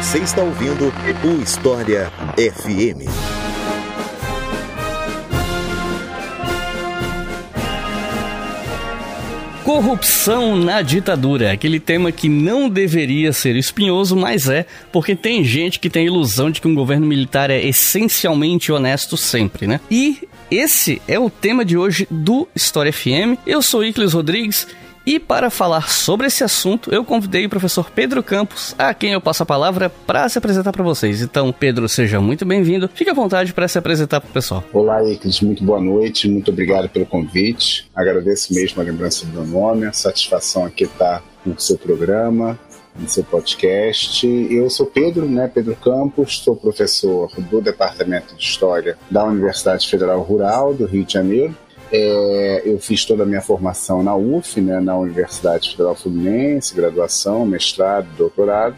Você está ouvindo o História FM. Corrupção na ditadura, aquele tema que não deveria ser espinhoso, mas é, porque tem gente que tem a ilusão de que um governo militar é essencialmente honesto sempre, né? E esse é o tema de hoje do História FM. Eu sou Icles Rodrigues e para falar sobre esse assunto, eu convidei o professor Pedro Campos, a quem eu passo a palavra para se apresentar para vocês. Então, Pedro, seja muito bem-vindo. Fique à vontade para se apresentar para o pessoal. Olá, Iclis, muito boa noite, muito obrigado pelo convite. Agradeço mesmo a lembrança do meu nome, a satisfação aqui estar no seu programa, no seu podcast. Eu sou Pedro, né, Pedro Campos, sou professor do Departamento de História da Universidade Federal Rural do Rio de Janeiro é, eu fiz toda a minha formação na UF, né, na Universidade Federal Fluminense, graduação, mestrado, doutorado.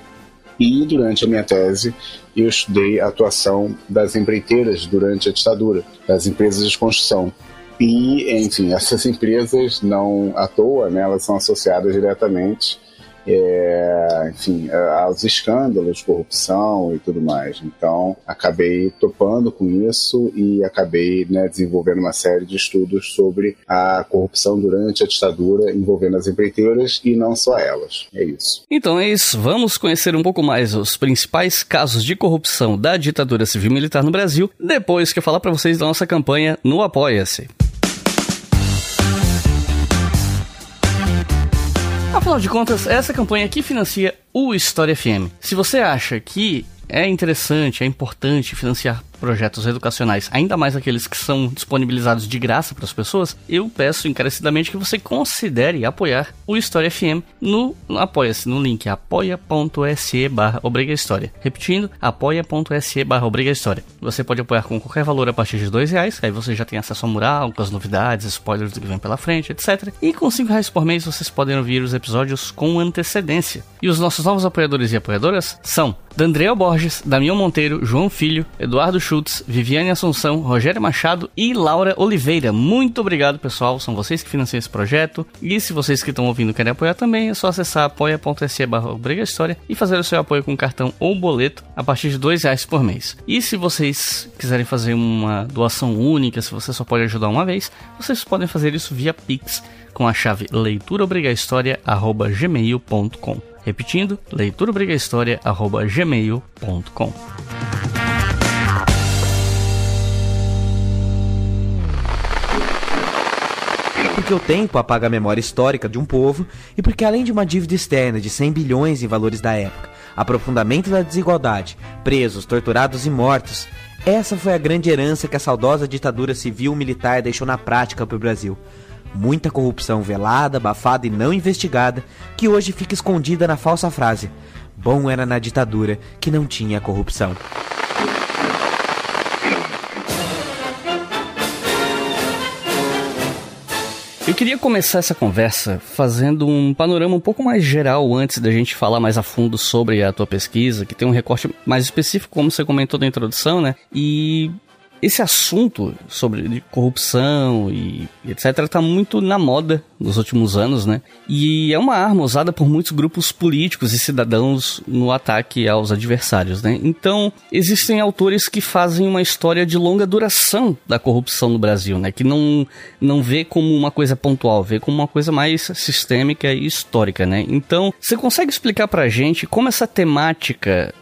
E durante a minha tese, eu estudei a atuação das empreiteiras durante a ditadura, das empresas de construção. E, enfim, essas empresas não à toa, né, elas são associadas diretamente é, enfim, é, aos escândalos de corrupção e tudo mais. Então, acabei topando com isso e acabei né, desenvolvendo uma série de estudos sobre a corrupção durante a ditadura envolvendo as empreiteiras e não só elas. É isso. Então é isso. Vamos conhecer um pouco mais os principais casos de corrupção da ditadura civil-militar no Brasil, depois que eu falar para vocês da nossa campanha no Apoia-se. Afinal de contas, essa campanha aqui financia o História FM. Se você acha que é interessante, é importante financiar projetos educacionais, ainda mais aqueles que são disponibilizados de graça para as pessoas, eu peço encarecidamente que você considere apoiar o História FM no, apoia-se no link apoia.se barra História. Repetindo, apoia.se barra História. Você pode apoiar com qualquer valor a partir de dois reais, aí você já tem acesso ao mural, com as novidades, spoilers do que vem pela frente, etc. E com cinco reais por mês vocês podem ouvir os episódios com antecedência. E os nossos novos apoiadores e apoiadoras são Dandreel Borges, Damião Monteiro, João Filho, Eduardo Schultz, Viviane Assunção, Rogério Machado e Laura Oliveira. Muito obrigado, pessoal. São vocês que financiam esse projeto. E se vocês que estão ouvindo querem apoiar também, é só acessar apoia.se História e fazer o seu apoio com cartão ou boleto a partir de dois reais por mês. E se vocês quiserem fazer uma doação única, se você só pode ajudar uma vez, vocês podem fazer isso via Pix com a chave leituraobrigahistoria.gmail.com Repetindo, leituraobrigahistoria.gmail.com Porque o tempo apaga a memória histórica de um povo e porque além de uma dívida externa de 100 bilhões em valores da época, aprofundamento da desigualdade, presos, torturados e mortos, essa foi a grande herança que a saudosa ditadura civil-militar deixou na prática para o Brasil muita corrupção velada, abafada e não investigada, que hoje fica escondida na falsa frase: bom era na ditadura que não tinha corrupção. Eu queria começar essa conversa fazendo um panorama um pouco mais geral antes da gente falar mais a fundo sobre a tua pesquisa, que tem um recorte mais específico, como você comentou na introdução, né? E esse assunto sobre corrupção e, etc. está muito na moda nos últimos anos, né? E é uma arma usada por muitos grupos políticos e cidadãos no ataque aos adversários, né? Então, existem autores que fazem uma história de longa duração da corrupção no Brasil, né? Que não, não vê como uma coisa pontual, vê como uma coisa mais sistêmica e histórica, né? Então, você consegue explicar pra gente como essa temática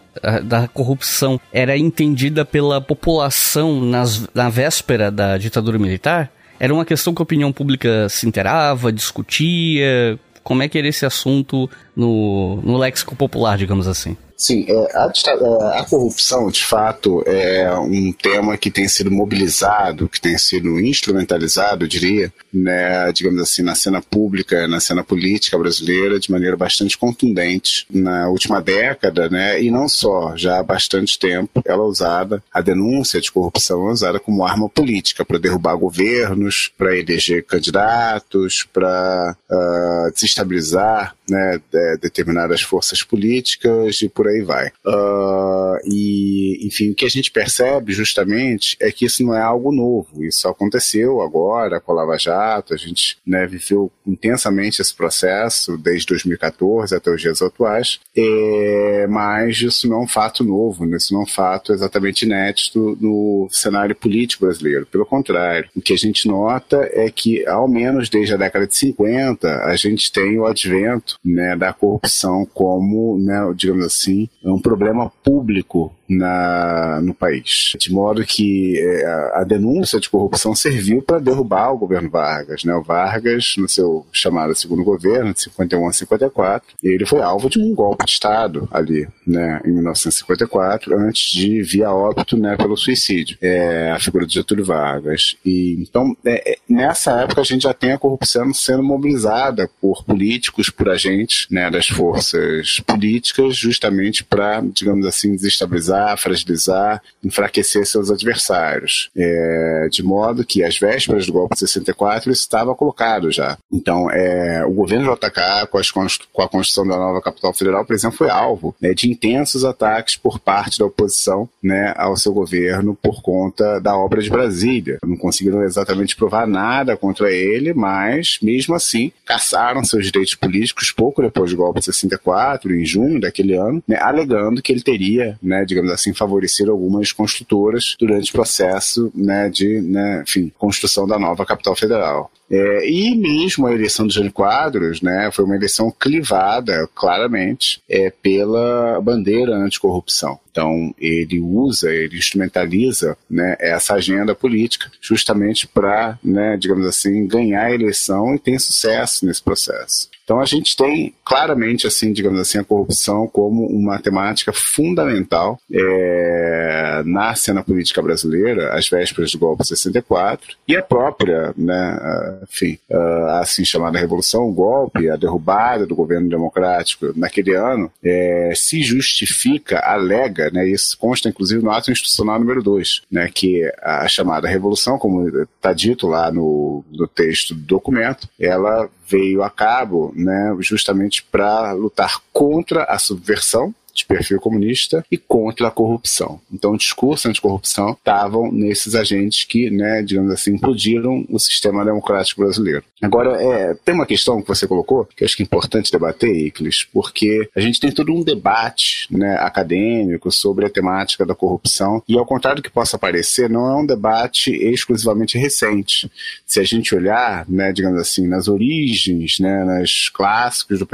da corrupção era entendida pela população nas, na véspera da ditadura militar? Era uma questão que a opinião pública se inteirava, discutia? Como é que era esse assunto no, no léxico popular, digamos assim? Sim, é, a, é, a, corrupção, de fato, é um tema que tem sido mobilizado, que tem sido instrumentalizado, eu diria, né, digamos assim, na cena pública, na cena política brasileira, de maneira bastante contundente na última década, né, e não só, já há bastante tempo, ela é usada, a denúncia de corrupção é usada como arma política para derrubar governos, para eleger candidatos, para uh, desestabilizar né, determinadas forças políticas e por aí vai. Uh, e, enfim, o que a gente percebe justamente é que isso não é algo novo. Isso aconteceu agora com a Lava Jato, a gente né, viveu intensamente esse processo desde 2014 até os dias atuais, é, mas isso não é um fato novo, né? isso não é um fato exatamente inédito no cenário político brasileiro. Pelo contrário, o que a gente nota é que, ao menos desde a década de 50, a gente tem o advento né, da corrupção como, né, digamos assim, um problema público na, no país. De modo que é, a, a denúncia de corrupção serviu para derrubar o governo Vargas. Né? O Vargas, no seu chamado segundo governo, de 51 a 54, ele foi alvo de um golpe de Estado ali, né, em 1954, antes de via óbito né, pelo suicídio, é, a figura de Getúlio Vargas. E, então, é, é, nessa época, a gente já tem a corrupção sendo mobilizada por políticos, por agentes né, das forças políticas, justamente para, digamos assim, desestabilizar fragilizar, enfraquecer seus adversários. É, de modo que, às vésperas do golpe de 64, isso estava colocado já. Então, é, o governo JK, com, as, com a construção da nova capital federal, por exemplo, foi alvo né, de intensos ataques por parte da oposição né, ao seu governo por conta da obra de Brasília. Não conseguiram exatamente provar nada contra ele, mas, mesmo assim, caçaram seus direitos políticos pouco depois do golpe de 64, em junho daquele ano, né, alegando que ele teria, né, digamos assim, favorecer algumas construtoras durante o processo né, de né, enfim, construção da nova capital federal. É, e mesmo a eleição do Jânio Quadros, né, foi uma eleição clivada, claramente, é, pela bandeira anticorrupção. Então, ele usa, ele instrumentaliza né, essa agenda política justamente para, né, digamos assim, ganhar a eleição e ter sucesso nesse processo. Então a gente tem claramente, assim, digamos assim, a corrupção como uma temática fundamental é, na cena política brasileira, às vésperas do golpe de 64, e a própria, né, enfim, a assim chamada revolução, o golpe, a derrubada do governo democrático naquele ano, é, se justifica, alega, né, isso consta inclusive no ato institucional número 2, né, que a chamada revolução, como está dito lá no, no texto do documento, ela veio a cabo né, justamente para lutar contra a subversão de perfil comunista e contra a corrupção. Então, o discurso anticorrupção estavam nesses agentes que, né, digamos assim, implodiram o sistema democrático brasileiro. Agora, é, tem uma questão que você colocou, que acho que é importante debater, Iclis, porque a gente tem todo um debate né, acadêmico sobre a temática da corrupção, e ao contrário do que possa parecer, não é um debate exclusivamente recente. Se a gente olhar, né, digamos assim, nas origens, né, nas clássicos do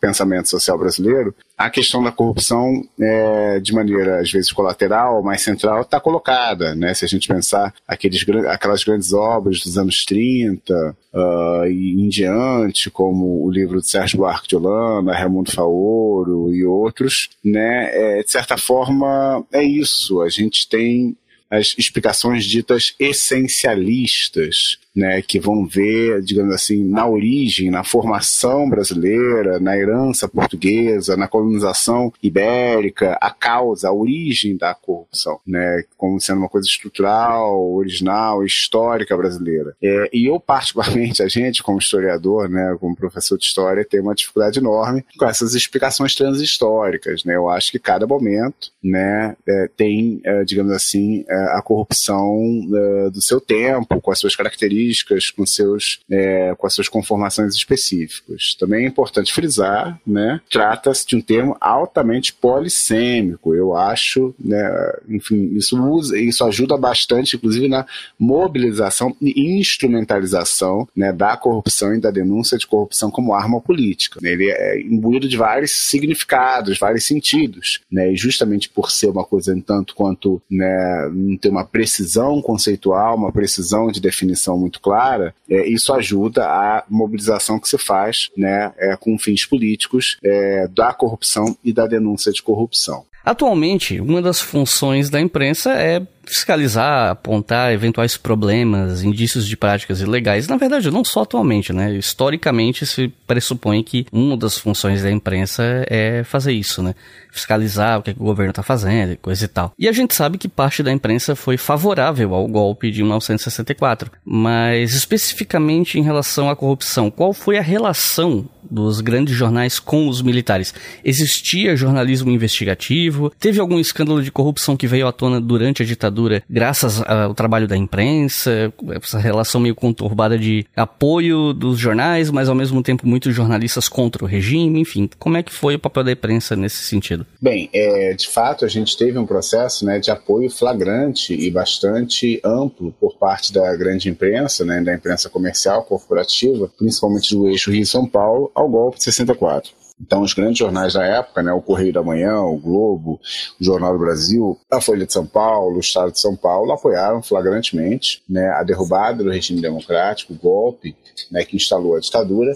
pensamento social brasileiro, a questão da corrupção, é, de maneira às vezes colateral, mais central, está colocada. Né? Se a gente pensar aqueles, aquelas grandes obras dos anos 30 uh, ah, e em diante, como o livro de Sérgio Buarque de Holanda, Raimundo Faoro e outros, né? É, de certa forma é isso. A gente tem as explicações ditas essencialistas né, que vão ver, digamos assim, na origem, na formação brasileira, na herança portuguesa, na colonização ibérica, a causa, a origem da corrupção, né, como sendo uma coisa estrutural, original, histórica brasileira. É, e eu, particularmente, a gente, como historiador, né, como professor de história, tem uma dificuldade enorme com essas explicações transhistóricas. Né, eu acho que cada momento né, é, tem, é, digamos assim, é, a corrupção é, do seu tempo, com as suas características características, com, seus, é, com as suas conformações específicas. Também é importante frisar, né, trata-se de um termo altamente polissêmico. Eu acho, né, enfim, isso, usa, isso ajuda bastante, inclusive, na mobilização e instrumentalização né, da corrupção e da denúncia de corrupção como arma política. Ele é imbuído de vários significados, vários sentidos, né, e justamente por ser uma coisa tanto quanto né, não ter uma precisão conceitual, uma precisão de definição muito muito clara, é, isso ajuda a mobilização que se faz né, é, com fins políticos é, da corrupção e da denúncia de corrupção. Atualmente, uma das funções da imprensa é fiscalizar, apontar eventuais problemas, indícios de práticas ilegais. Na verdade, não só atualmente, né? Historicamente se pressupõe que uma das funções da imprensa é fazer isso, né? Fiscalizar o que, é que o governo está fazendo, coisa e tal. E a gente sabe que parte da imprensa foi favorável ao golpe de 1964, mas especificamente em relação à corrupção, qual foi a relação dos grandes jornais com os militares? Existia jornalismo investigativo? Teve algum escândalo de corrupção que veio à tona durante a ditadura? graças ao trabalho da imprensa, essa relação meio conturbada de apoio dos jornais, mas ao mesmo tempo muitos jornalistas contra o regime, enfim. Como é que foi o papel da imprensa nesse sentido? Bem, é, de fato a gente teve um processo né, de apoio flagrante e bastante amplo por parte da grande imprensa, né, da imprensa comercial, corporativa, principalmente do eixo Rio-São Paulo, ao golpe de 64. Então, os grandes jornais da época, né, o Correio da Manhã, o Globo, o Jornal do Brasil, a Folha de São Paulo, o Estado de São Paulo, apoiaram flagrantemente né, a derrubada do regime democrático, o golpe né, que instalou a ditadura,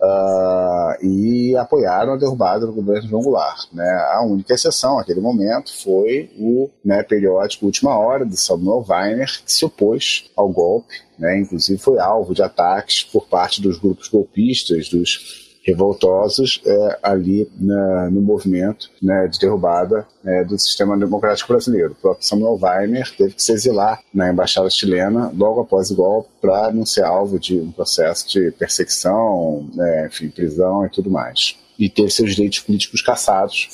uh, e apoiaram a derrubada do governo João Goulart. Né. A única exceção, naquele momento, foi o né, periódico Última Hora, de Samuel Weiner, que se opôs ao golpe, né, inclusive foi alvo de ataques por parte dos grupos golpistas, dos revoltosos é, ali na, no movimento né, de derrubada é, do sistema democrático brasileiro. O próprio Samuel Weiner teve que se exilar na embaixada chilena logo após o golpe para não ser alvo de um processo de perseguição, né, enfim, prisão e tudo mais. E ter seus direitos políticos cassados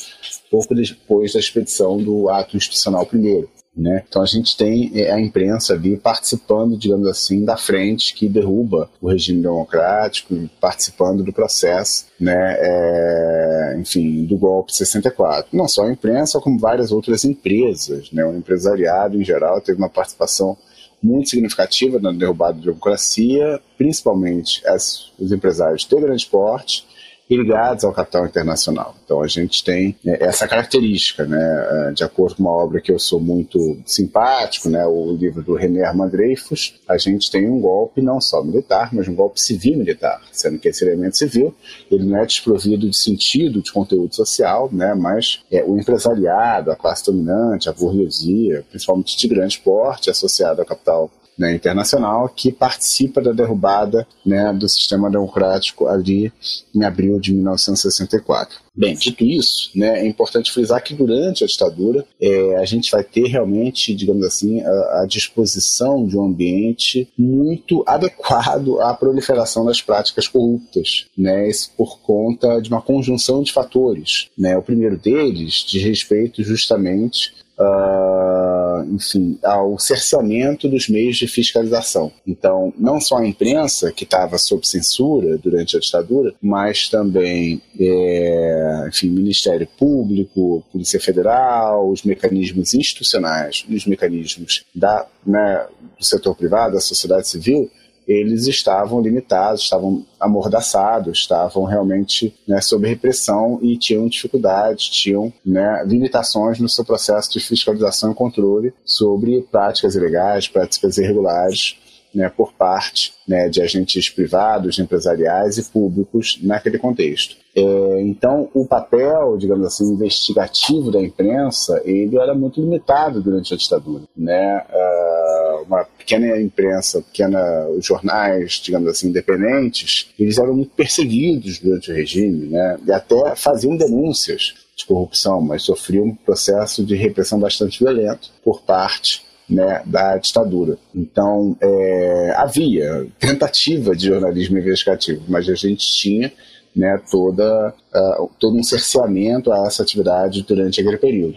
pouco depois da expedição do ato institucional primeiro. Né? Então a gente tem é, a imprensa ali participando, digamos assim, da frente que derruba o regime democrático, participando do processo, né, é, enfim, do golpe de 64. Não só a imprensa, como várias outras empresas, né? O empresariado em geral teve uma participação muito significativa na derrubada da democracia, principalmente as, os empresários de grande porte ligados ao capital internacional. Então a gente tem né, essa característica, né, é, de acordo com uma obra que eu sou muito simpático, né, o livro do René Armand Dreyfus, a gente tem um golpe não só militar, mas um golpe civil-militar, sendo que esse elemento civil ele não é desprovido de sentido, de conteúdo social, né, mas é o empresariado, a classe dominante, a burguesia, principalmente de grande porte, associado ao capital né, internacional que participa da derrubada né, do sistema democrático ali em abril de 1964. Bem, dito isso, né, é importante frisar que durante a ditadura é, a gente vai ter realmente, digamos assim, a, a, disposição de um ambiente muito adequado à proliferação das práticas corruptas, né, isso por conta de uma conjunção de fatores. Né. O primeiro deles diz respeito justamente uh, enfim, ao cerceamento dos meios de fiscalização. Então, não só a imprensa, que estava sob censura durante a ditadura, mas também, é, enfim, Ministério Público, Polícia Federal, os mecanismos institucionais, os mecanismos da, né, do setor privado, da sociedade civil, eles estavam limitados, estavam amordaçados, estavam realmente né, sob repressão e tinham dificuldades, tinham né, limitações no seu processo de fiscalização e controle sobre práticas ilegais, práticas irregulares né, por parte né, de agentes privados, empresariais e públicos naquele contexto. É, então, o papel, digamos assim, investigativo da imprensa, ele era muito limitado durante a ditadura. Né? Uh, uma pequena imprensa, pequena, jornais, digamos assim, independentes, eles eram muito perseguidos durante o regime, né? e até faziam denúncias de corrupção, mas sofriam um processo de repressão bastante violento por parte né, da ditadura. Então, é, havia tentativa de jornalismo investigativo, mas a gente tinha né, toda, uh, todo um cerceamento a essa atividade durante aquele período.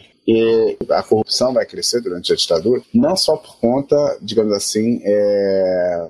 A corrupção vai crescer durante a ditadura, não só por conta, digamos assim, é,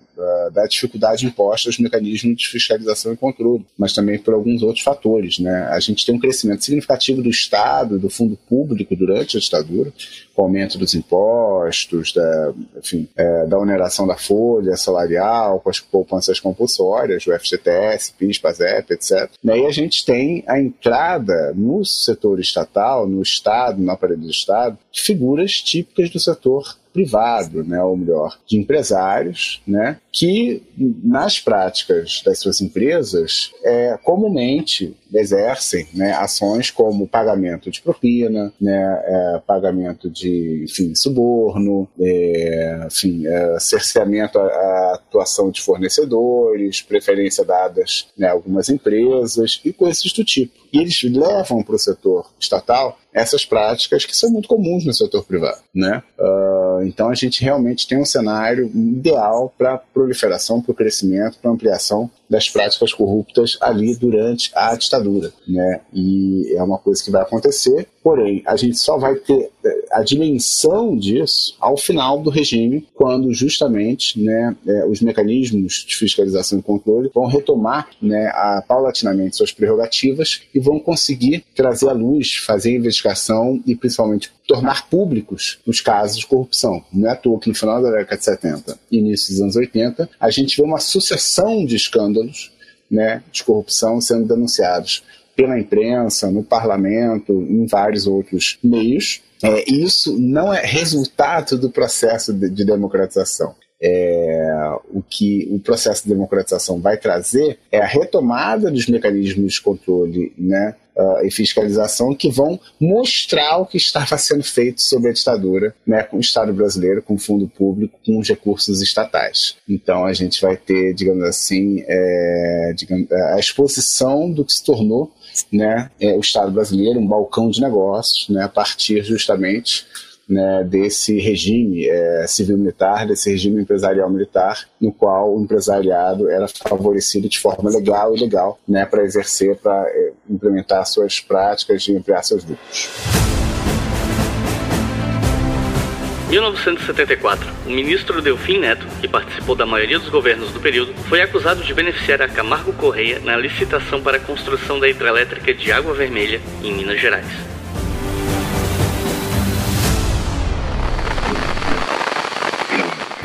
da dificuldade imposta aos mecanismos de fiscalização e controle, mas também por alguns outros fatores. Né? A gente tem um crescimento significativo do Estado, do fundo público durante a ditadura, com o aumento dos impostos, da, enfim, é, da oneração da folha salarial, com as poupanças compulsórias, o FGTS, PIS, PASEP, etc. E aí a gente tem a entrada no setor estatal, no Estado, na aparelho do Estado, de figuras típicas do setor privado, né, ou melhor, de empresários, né, que nas práticas das suas empresas é, comumente exercem né, ações como pagamento de propina, né, é, pagamento de enfim, suborno, é, enfim, é, cerceamento à, atuação de fornecedores, preferência dadas né, a algumas empresas e coisas do tipo. E eles levam para o setor estatal essas práticas que são muito comuns no setor privado. Né? Uh, então a gente realmente tem um cenário ideal para proliferação, para o crescimento, para ampliação das práticas corruptas ali durante a ditadura. Né? E é uma coisa que vai acontecer, porém, a gente só vai ter eh, a dimensão disso ao final do regime, quando justamente né, eh, os mecanismos de fiscalização e controle vão retomar né, a, paulatinamente suas prerrogativas e vão conseguir trazer à luz, fazer investigação e principalmente tornar públicos os casos de corrupção. Não é à toa que no final da década de 70 e início dos anos 80, a gente vê uma sucessão de escândalos né, de corrupção sendo denunciados pela imprensa, no parlamento, em vários outros meios. É, isso não é resultado do processo de, de democratização. É, o que o processo de democratização vai trazer é a retomada dos mecanismos de controle né, uh, e fiscalização que vão mostrar o que estava sendo feito sob a ditadura, né, com o Estado brasileiro, com o fundo público, com os recursos estatais. Então a gente vai ter, digamos assim, é, digamos, a exposição do que se tornou né, é, o Estado brasileiro, um balcão de negócios, né, a partir justamente né, desse regime é, civil-militar, desse regime empresarial-militar, no qual o empresariado era favorecido de forma legal e legal né, para exercer, para é, implementar suas práticas e ampliar seus lucros. 1974, o ministro Delfim Neto, que participou da maioria dos governos do período, foi acusado de beneficiar a Camargo Correia na licitação para a construção da hidrelétrica de Água Vermelha, em Minas Gerais.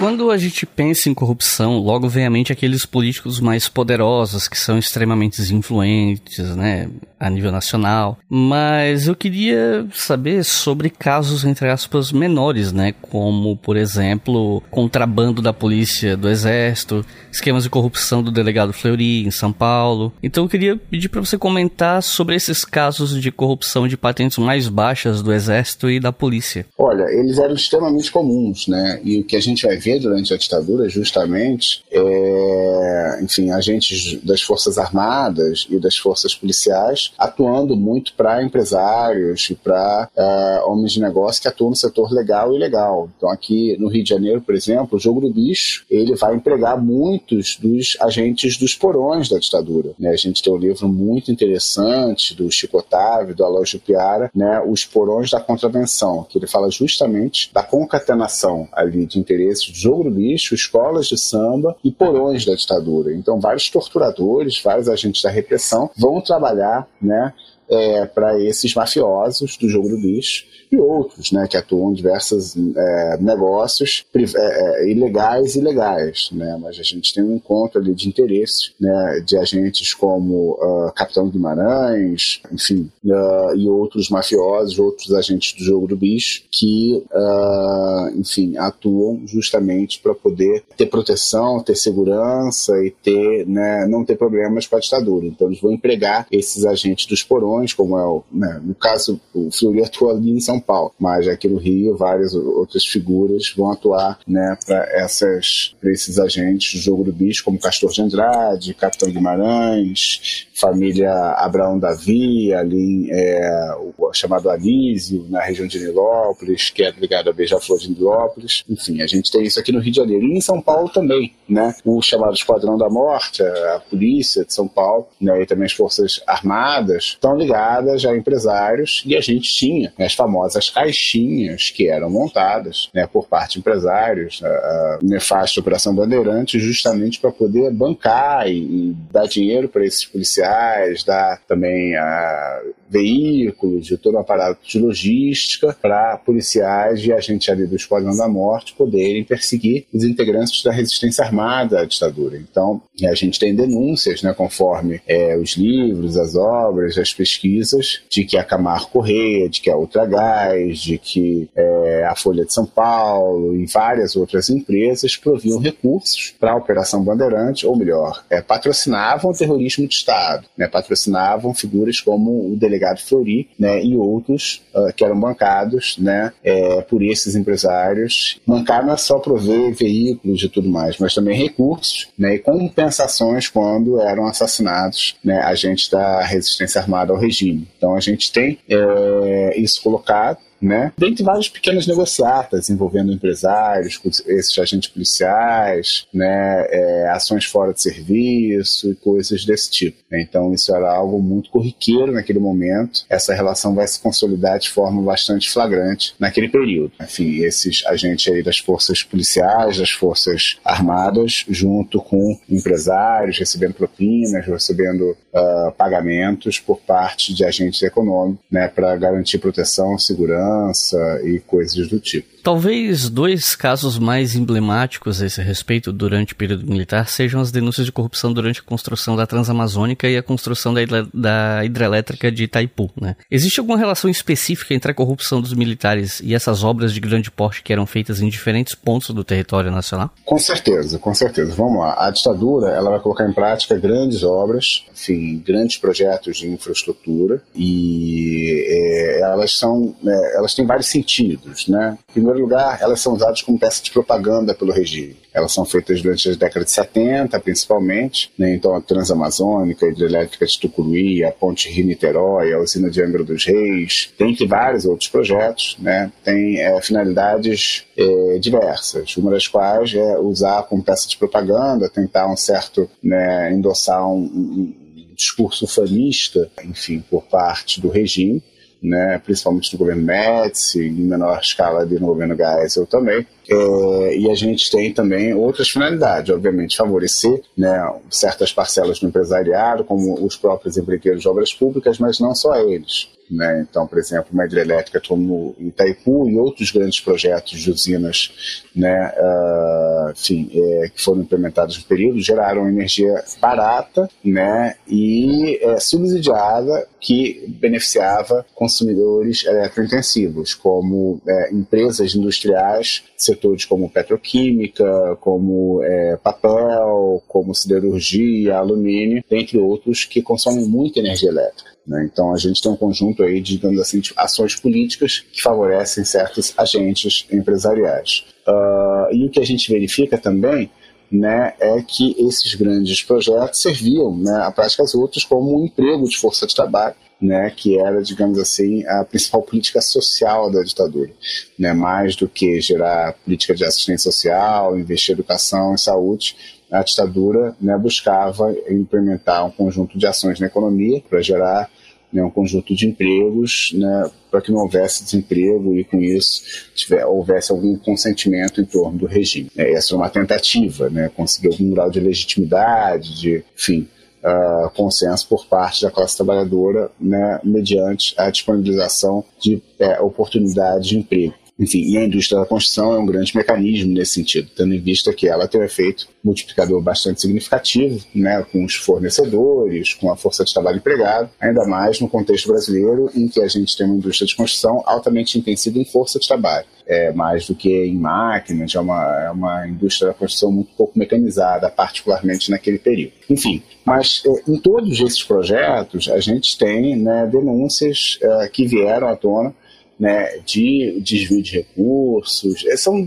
Quando a gente pensa em corrupção, logo vem à mente aqueles políticos mais poderosos, que são extremamente influentes, né, a nível nacional. Mas eu queria saber sobre casos, entre aspas, menores, né, como, por exemplo, contrabando da polícia, do exército, esquemas de corrupção do delegado Fleury, em São Paulo. Então eu queria pedir para você comentar sobre esses casos de corrupção de patentes mais baixas do exército e da polícia. Olha, eles eram extremamente comuns, né, e o que a gente vai ver durante a ditadura justamente, é, enfim, agentes das Forças Armadas e das Forças Policiais atuando muito para empresários e para é, homens de negócio que atuam no setor legal e ilegal. Então aqui no Rio de Janeiro, por exemplo, o Jogo do Bicho, ele vai empregar muitos dos agentes dos porões da ditadura. Né? A gente tem um livro muito interessante do Chico Otávio, do Alógio Piara, né? Os Porões da Contravenção, que ele fala justamente da concatenação ali de interesses jogo do bicho, escolas de samba e porões da ditadura. Então, vários torturadores, vários agentes da repressão vão trabalhar né, é, para esses mafiosos do jogo do bicho e outros, né, que atuam em diversos é, negócios é, é, ilegais e legais, né, mas a gente tem um encontro ali de interesses, né, de agentes como uh, Capitão Guimarães, enfim, uh, e outros mafiosos, outros agentes do jogo do bicho, que, uh, enfim, atuam justamente para poder ter proteção, ter segurança e ter, né, não ter problemas com a ditadura. Então eles vão empregar esses agentes dos porões, como é o, né, no caso, o Fleury atua ali em São Paulo, mas aqui no Rio várias outras figuras vão atuar né, para esses agentes do jogo do bicho, como Castor de Andrade, Capitão Guimarães, família Abraão Davi, ali é, o chamado Anísio, na região de Nilópolis, que é ligado a Beija-Flor de Nilópolis. Enfim, a gente tem isso aqui no Rio de Janeiro e em São Paulo também, né? O chamado Esquadrão da Morte, a, a polícia de São Paulo, né, e também as Forças Armadas, estão ligadas a empresários e a gente tinha as famosas caixinhas que eram montadas né, por parte de empresários, a, a nefasta Operação Bandeirante, justamente para poder bancar e, e dar dinheiro para esses policiais, dar também a veículos, de todo o aparato de logística para policiais e agentes ali do Esquadrão da Morte poderem perseguir os integrantes da resistência armada à ditadura. Então, a gente tem denúncias, né, conforme é, os livros, as obras, as pesquisas, de que a Camargo Correia, de que a Ultragás, de que é, a Folha de São Paulo e várias outras empresas proviam recursos para a Operação Bandeirante, ou melhor, é, patrocinavam o terrorismo de Estado, né, patrocinavam figuras como o delegado Flori né, e outros uh, que eram bancados né, é, por esses empresários. Bancar não é só prover veículos e tudo mais, mas também recursos né, e compensações quando eram assassinados né, agentes da resistência armada ao regime. Então a gente tem é, isso colocado né? Dentre várias pequenas negociatas envolvendo empresários, esses agentes policiais, né? É, ações fora de serviço e coisas desse tipo. Então isso era algo muito corriqueiro naquele momento. Essa relação vai se consolidar de forma bastante flagrante naquele período. Enfim, esses agentes aí das forças policiais, das forças armadas, junto com empresários, recebendo propinas, recebendo uh, pagamentos por parte de agentes econômicos, né? Para garantir proteção, segurança segurança e coisas do tipo. Talvez dois casos mais emblemáticos a esse respeito durante o período militar sejam as denúncias de corrupção durante a construção da Transamazônica e a construção da, da hidrelétrica de Itaipu. Né? Existe alguma relação específica entre a corrupção dos militares e essas obras de grande porte que eram feitas em diferentes pontos do território nacional? Com certeza, com certeza. Vamos lá. A ditadura ela vai colocar em prática grandes obras, enfim, grandes projetos de infraestrutura e é, elas são, é, elas têm vários sentidos, né? Primeiro primeiro lugar, elas são usadas como peça de propaganda pelo regime. Elas são feitas durante as décadas de 70, principalmente. Né? Então, a Transamazônica, a Hidrelétrica de Tucuruí, a Ponte Rio-Niterói, a Usina de Angra dos Reis, dentre vários outros projetos, né? tem é, finalidades é, diversas. Uma das quais é usar como peça de propaganda, tentar um certo, né, endossar um, um discurso fanista, enfim, por parte do regime né, principalmente do governo Médici, em menor escala no governo Geisel também. É, e a gente tem também outras finalidades, obviamente, favorecer né, certas parcelas do empresariado, como os próprios empreiteiros de obras públicas, mas não só eles. Né? Então, por exemplo, uma hidrelétrica como Itaipu e outros grandes projetos de usinas né, uh, enfim, é, que foram implementados no período geraram energia barata né, e é, subsidiada que beneficiava consumidores eletrointensivos, como é, empresas industriais, setores como petroquímica, como é, papel, como siderurgia, alumínio, entre outros, que consomem muita energia elétrica. Né? Então a gente tem um conjunto aí, digamos assim, de ações políticas que favorecem certos agentes empresariais. Uh, e o que a gente verifica também né, é que esses grandes projetos serviam né, a práticas outras como um emprego de força de trabalho, né, que era, digamos assim, a principal política social da ditadura. Né, mais do que gerar política de assistência social, investir em educação e saúde, a ditadura né, buscava implementar um conjunto de ações na economia para gerar né, um conjunto de empregos né, para que não houvesse desemprego e com isso tiver, houvesse algum consentimento em torno do regime. É, essa é uma tentativa, né, conseguir algum grau de legitimidade, de, enfim, uh, consenso por parte da classe trabalhadora né, mediante a disponibilização de é, oportunidades de emprego. Enfim, e a indústria da construção é um grande mecanismo nesse sentido, tendo em vista que ela tem um efeito multiplicador bastante significativo, né, com os fornecedores, com a força de trabalho empregada, ainda mais no contexto brasileiro em que a gente tem uma indústria de construção altamente intensiva em força de trabalho. É, mais do que em máquinas, é uma, é uma indústria da construção muito pouco mecanizada, particularmente naquele período. Enfim, mas é, em todos esses projetos a gente tem né, denúncias é, que vieram à tona né, de desvio de recursos. É, são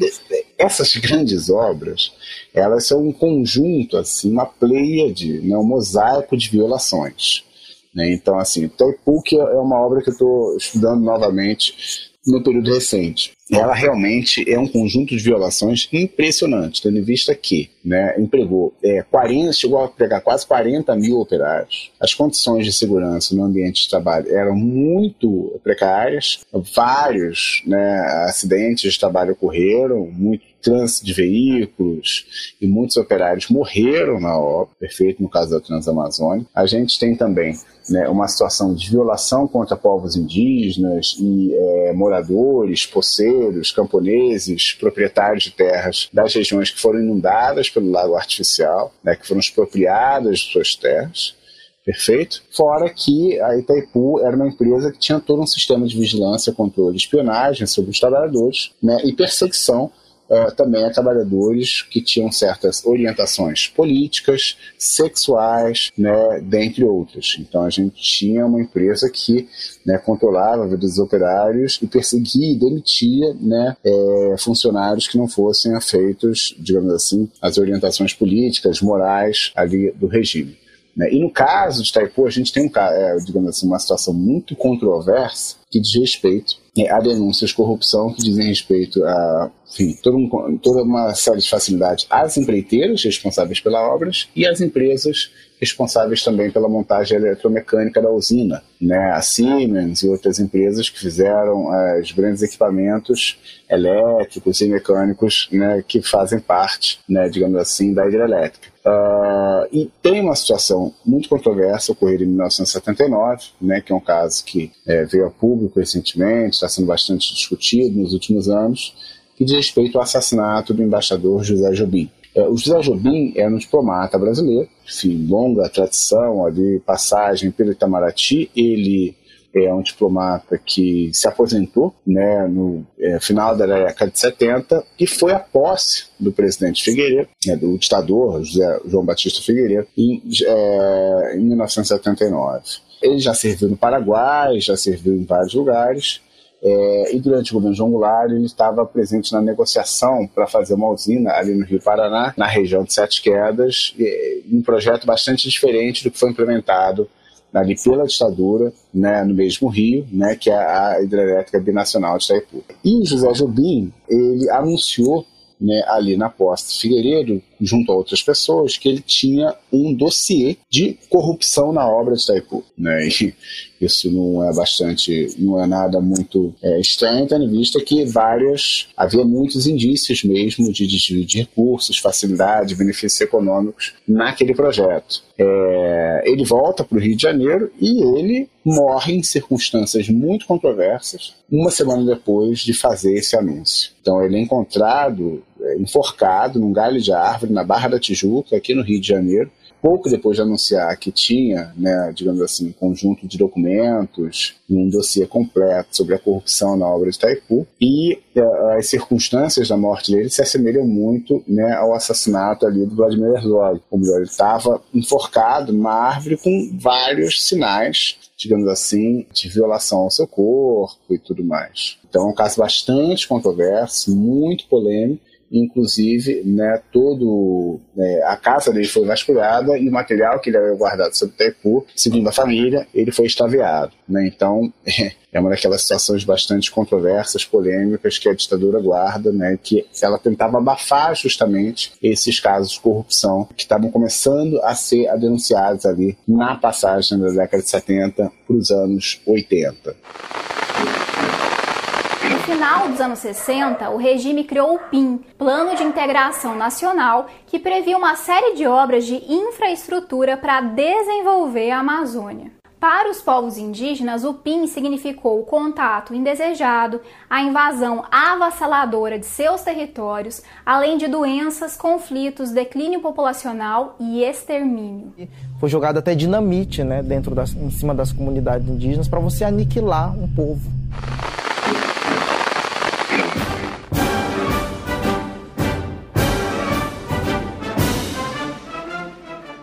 essas grandes obras, elas são um conjunto, assim, uma pleiade, né, um mosaico de violações. Né? Então, assim, Toipuc é uma obra que eu estou estudando novamente no período recente. Ela realmente é um conjunto de violações impressionante, tendo em vista que né, empregou é, 40, chegou a empregar quase 40 mil operários. As condições de segurança no ambiente de trabalho eram muito precárias, vários né, acidentes de trabalho ocorreram, muito trânsito de veículos e muitos operários morreram na obra, perfeito no caso da Transamazônica. A gente tem também né, uma situação de violação contra povos indígenas e é, moradores, poceiros, camponeses, proprietários de terras das regiões que foram inundadas pelo lago artificial, né, que foram expropriadas de suas terras. Perfeito? Fora que a Itaipu era uma empresa que tinha todo um sistema de vigilância, controle espionagem sobre os trabalhadores né, e perseguição uh, também a trabalhadores que tinham certas orientações políticas, sexuais, né, dentre outras. Então a gente tinha uma empresa que né, controlava a vida dos operários e perseguia e demitia né, é, funcionários que não fossem afeitos, digamos assim, às orientações políticas, morais ali do regime. Né? E no caso de Taipu, a gente tem, um, é, digamos assim, uma situação muito controversa que diz respeito é, a denúncias de corrupção que dizem respeito a enfim, toda, um, toda uma série de facilidades às empreiteiras responsáveis pelas obras e às empresas responsáveis também pela montagem eletromecânica da usina, né? A Siemens e outras empresas que fizeram uh, os grandes equipamentos elétricos e mecânicos, né, que fazem parte, né, digamos assim, da hidrelétrica. Uh, e tem uma situação muito controversa ocorrida em 1979, né, que é um caso que é, veio a público recentemente, está sendo bastante discutido nos últimos anos, que diz respeito ao assassinato do embaixador José Jobim. É, o José Jobim era um diplomata brasileiro, enfim, longa tradição ali, passagem pelo Itamaraty. Ele é um diplomata que se aposentou né, no é, final da década de 70 e foi a posse do presidente Figueiredo, né, do ditador José, João Batista Figueiredo, em, é, em 1979. Ele já serviu no Paraguai, já serviu em vários lugares, é, e durante o governo João Goulart, ele estava presente na negociação para fazer uma usina ali no Rio Paraná, na região de Sete Quedas, um projeto bastante diferente do que foi implementado ali pela ditadura, né, no mesmo rio, né, que é a hidrelétrica binacional de Itaipu. E o José Jobim, ele anunciou né, ali na posse Figueiredo, junto a outras pessoas, que ele tinha um dossiê de corrupção na obra de Itaipu. Né? E isso não é bastante, não é nada muito é, estranho, tendo em vista que várias, havia muitos indícios mesmo de desvio de recursos, facilidade, benefícios econômicos naquele projeto. É, ele volta para o Rio de Janeiro e ele morre em circunstâncias muito controversas, uma semana depois de fazer esse anúncio. Então ele é encontrado enforcado num galho de árvore na Barra da Tijuca, aqui no Rio de Janeiro, pouco depois de anunciar que tinha, né, digamos assim, um conjunto de documentos e um dossiê completo sobre a corrupção na obra de Itaipu, e uh, as circunstâncias da morte dele se assemelham muito né, ao assassinato ali do Vladimir Herzog. Ou melhor, ele estava enforcado numa árvore com vários sinais digamos assim, de violação ao seu corpo e tudo mais. Então é um caso bastante controverso, muito polêmico, inclusive, né, todo né, a casa dele foi vasculhada e o material que ele havia guardado sobre Taipu, segundo a família, ele foi extraviado. Né? Então, é uma daquelas situações bastante controversas, polêmicas que a ditadura guarda, né, que ela tentava abafar justamente esses casos de corrupção que estavam começando a ser denunciados ali na passagem da década de 70 para os anos 80 final dos anos 60, o regime criou o PIN, Plano de Integração Nacional, que previa uma série de obras de infraestrutura para desenvolver a Amazônia. Para os povos indígenas, o PIN significou o contato indesejado, a invasão avassaladora de seus territórios, além de doenças, conflitos, declínio populacional e extermínio. Foi jogado até dinamite né, dentro das, em cima das comunidades indígenas para você aniquilar um povo.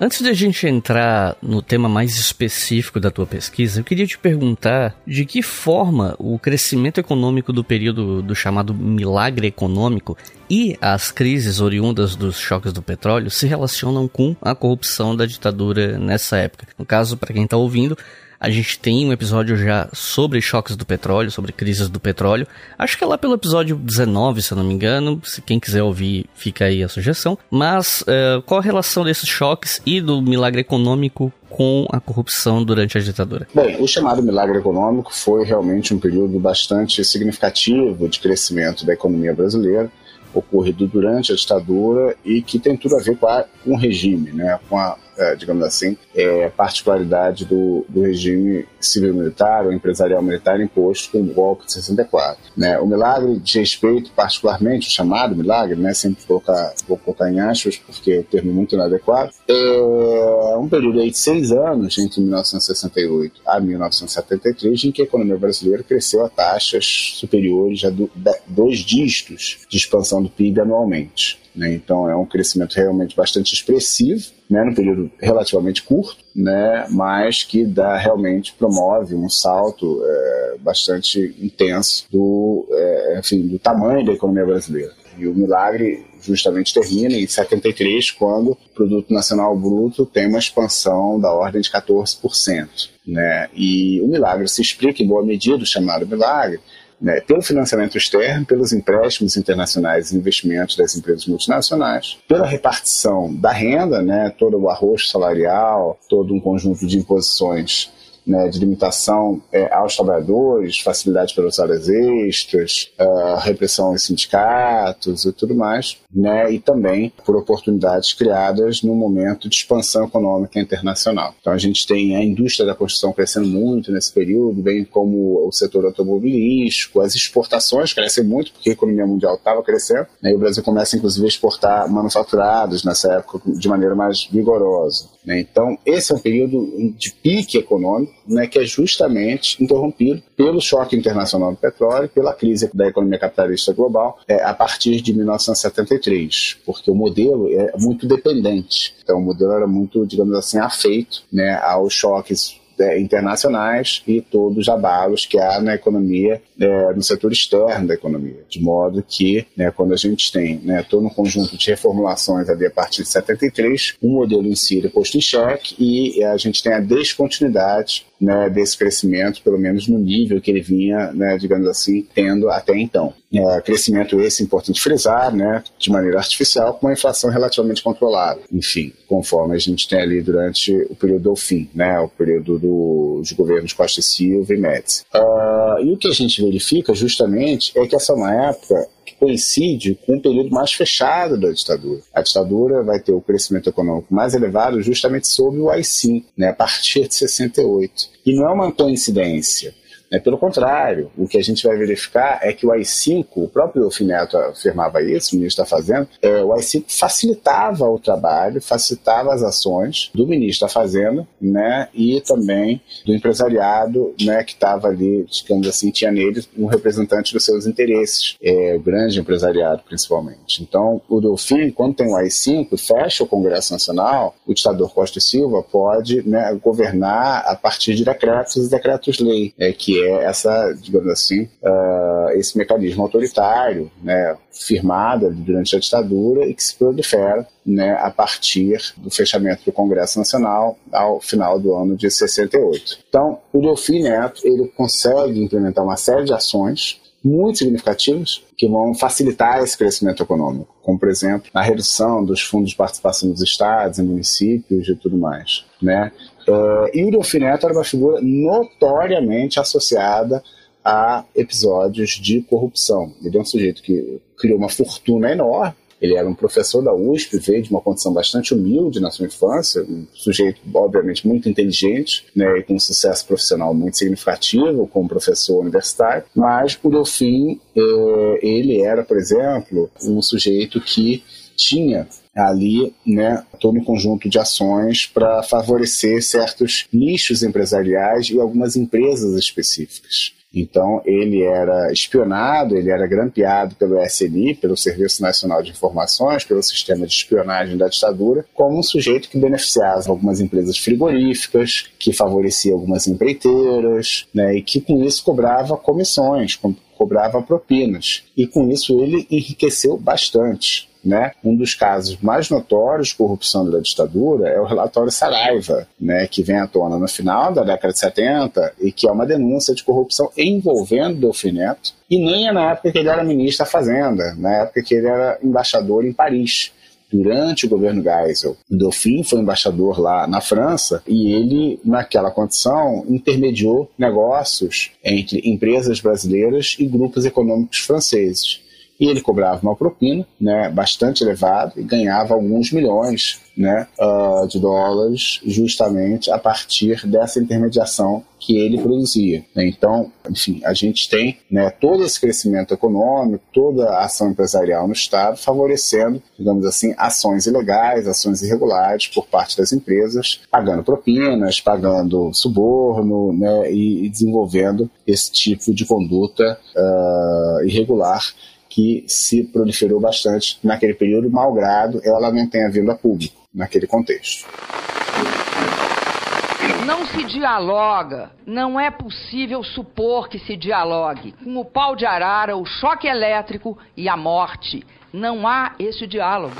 Antes de a gente entrar no tema mais específico da tua pesquisa, eu queria te perguntar de que forma o crescimento econômico do período do chamado milagre econômico e as crises oriundas dos choques do petróleo se relacionam com a corrupção da ditadura nessa época. No caso, para quem está ouvindo, A gente tem um episódio já sobre choques do petróleo, sobre crises do petróleo. Acho que é lá pelo episódio 19, se eu não me engano. Se quem quiser ouvir, fica aí a sugestão. Mas uh, qual a relação desses choques e do milagre econômico com a corrupção durante a ditadura? Bem, o chamado milagre econômico foi realmente um período bastante significativo de crescimento da economia brasileira ocorrido durante a ditadura e que tem tudo a ver com, a, com o regime, né, com a digamos assim, é, particularidade do, do regime civil-militar ou empresarial-militar imposto com o golpe de 64. Né? O milagre de respeito, particularmente, o chamado milagre, né? sempre colocar, vou colocar em aspas porque o termo é muito inadequado, é um período aí de seis anos, entre 1968 a 1973, em que a economia brasileira cresceu a taxas superiores a do, dois dígitos de expansão do PIB anualmente. Né? Então é um crescimento realmente bastante expressivo, né, num período relativamente curto, né, mas que dá realmente promove um salto é, bastante intenso do, é, enfim, do tamanho da economia brasileira. E o milagre justamente termina em 73, quando o produto nacional bruto tem uma expansão da ordem de 14%, né? E o milagre se explica em boa medida, o chamado milagre, né, pelo financiamento externo, pelos empréstimos internacionais e investimentos das empresas multinacionais, pela repartição da renda, né, todo o arroz salarial, todo um conjunto de imposições né, de limitação é, aos trabalhadores, facilidade pelas horas extras, uh, repressão aos sindicatos e tudo mais, né, e também por oportunidades criadas no momento de expansão econômica internacional. Então a gente tem a indústria da construção crescendo muito nesse período, bem como o setor automobilístico, as exportações crescem muito porque a economia mundial estava crescendo, né, e o Brasil começa inclusive a exportar manufaturados nessa época de maneira mais vigorosa. Né. Então esse é um período de pique econômico né, que é justamente interrompido pelo choque internacional do petróleo, pela crise da economia capitalista global, é, a partir de 1973, porque o modelo é muito dependente. Então, o modelo era muito, digamos assim, afeito né, aos choques internacionais e todos os abalos que há na economia, é, no setor externo da economia. De modo que, né, quando a gente tem né, todo um conjunto de reformulações ali a partir de 73, o modelo em si é posto em xeque e a gente tem a descontinuidade né, desse crescimento, pelo menos no nível que ele vinha, né, digamos assim, tendo até então. É, crescimento esse, importante frisar, né, de maneira artificial, com uma inflação relativamente controlada. Enfim, conforme a gente tem ali durante o período do fim, né, o período do, dos governos Costa e Silva e Médici. Uh, e o que a gente verifica justamente é que essa é uma época que coincide com um período mais fechado da ditadura. A ditadura vai ter o crescimento econômico mais elevado justamente sob o AI-5, né, a partir de 68. E não é uma coincidência. É, pelo contrário, o que a gente vai verificar é que o AI-5, o próprio Fineto afirmava isso, o ministro está fazendo, é, o AI-5 facilitava o trabalho, facilitava as ações do ministro da Fazenda né, e também do empresariado né, que estava ali, digamos assim, tinha nele um representante dos seus interesses, é, o grande empresariado principalmente. Então, o Delfim, quando tem o AI-5, fecha o Congresso Nacional, o ditador Costa e Silva pode né, governar a partir de decretos e decretos-lei, é, que é essa, digamos assim, uh, esse mecanismo autoritário, né, firmado durante a ditadura e que se prolifera né, a partir do fechamento do Congresso Nacional ao final do ano de 68. Então, o Delfim Neto ele consegue implementar uma série de ações muito significativas que vão facilitar esse crescimento econômico, como por exemplo a redução dos fundos de participação dos estados e municípios e tudo mais, né? Uh, e o Delfineto era uma figura notoriamente associada a episódios de corrupção. Ele é um sujeito que criou uma fortuna enorme. Ele era um professor da USP, veio de uma condição bastante humilde na sua infância, um sujeito, obviamente, muito inteligente, né, e com um sucesso profissional muito significativo como professor universitário. Mas o Delfim, eh, ele era, por exemplo, um sujeito que tinha ali né, todo um conjunto de ações para favorecer certos nichos empresariais e algumas empresas específicas. Então, ele era espionado, ele era grampeado pelo SNI, pelo Serviço Nacional de Informações, pelo sistema de espionagem da ditadura, como um sujeito que beneficiava algumas empresas frigoríficas, que favorecia algumas empreiteiras, né, e que com isso cobrava comissões, cobrava propinas. E com isso ele enriqueceu bastante né? Um dos casos mais notórios de corrupção da ditadura é o relatório Saraiva, né? Que vem à tona no final da década de 70 e que é uma denúncia de corrupção envolvendo Delfim Neto, e nem é na época que ele era ministro da Fazenda, na época que ele era embaixador em Paris durante o governo Geisel. O foi embaixador lá na França e ele, naquela condição, intermediou negócios entre empresas brasileiras e grupos econômicos franceses e ele cobrava uma propina né, bastante elevada e ganhava alguns milhões né, uh, de dólares justamente a partir dessa intermediação que ele produzia. Né? Então, enfim, a gente tem né, todo esse crescimento econômico, toda a ação empresarial no Estado favorecendo, digamos assim, ações ilegais, ações irregulares por parte das empresas, pagando propinas, pagando suborno né, e, e desenvolvendo esse tipo de conduta uh, irregular que se proliferou bastante naquele período, malgrado ela não tenha vindo a público naquele contexto. Não se dialoga, não é possível supor que se dialogue com o pau de arara, o choque elétrico e a morte. Não há esse diálogo.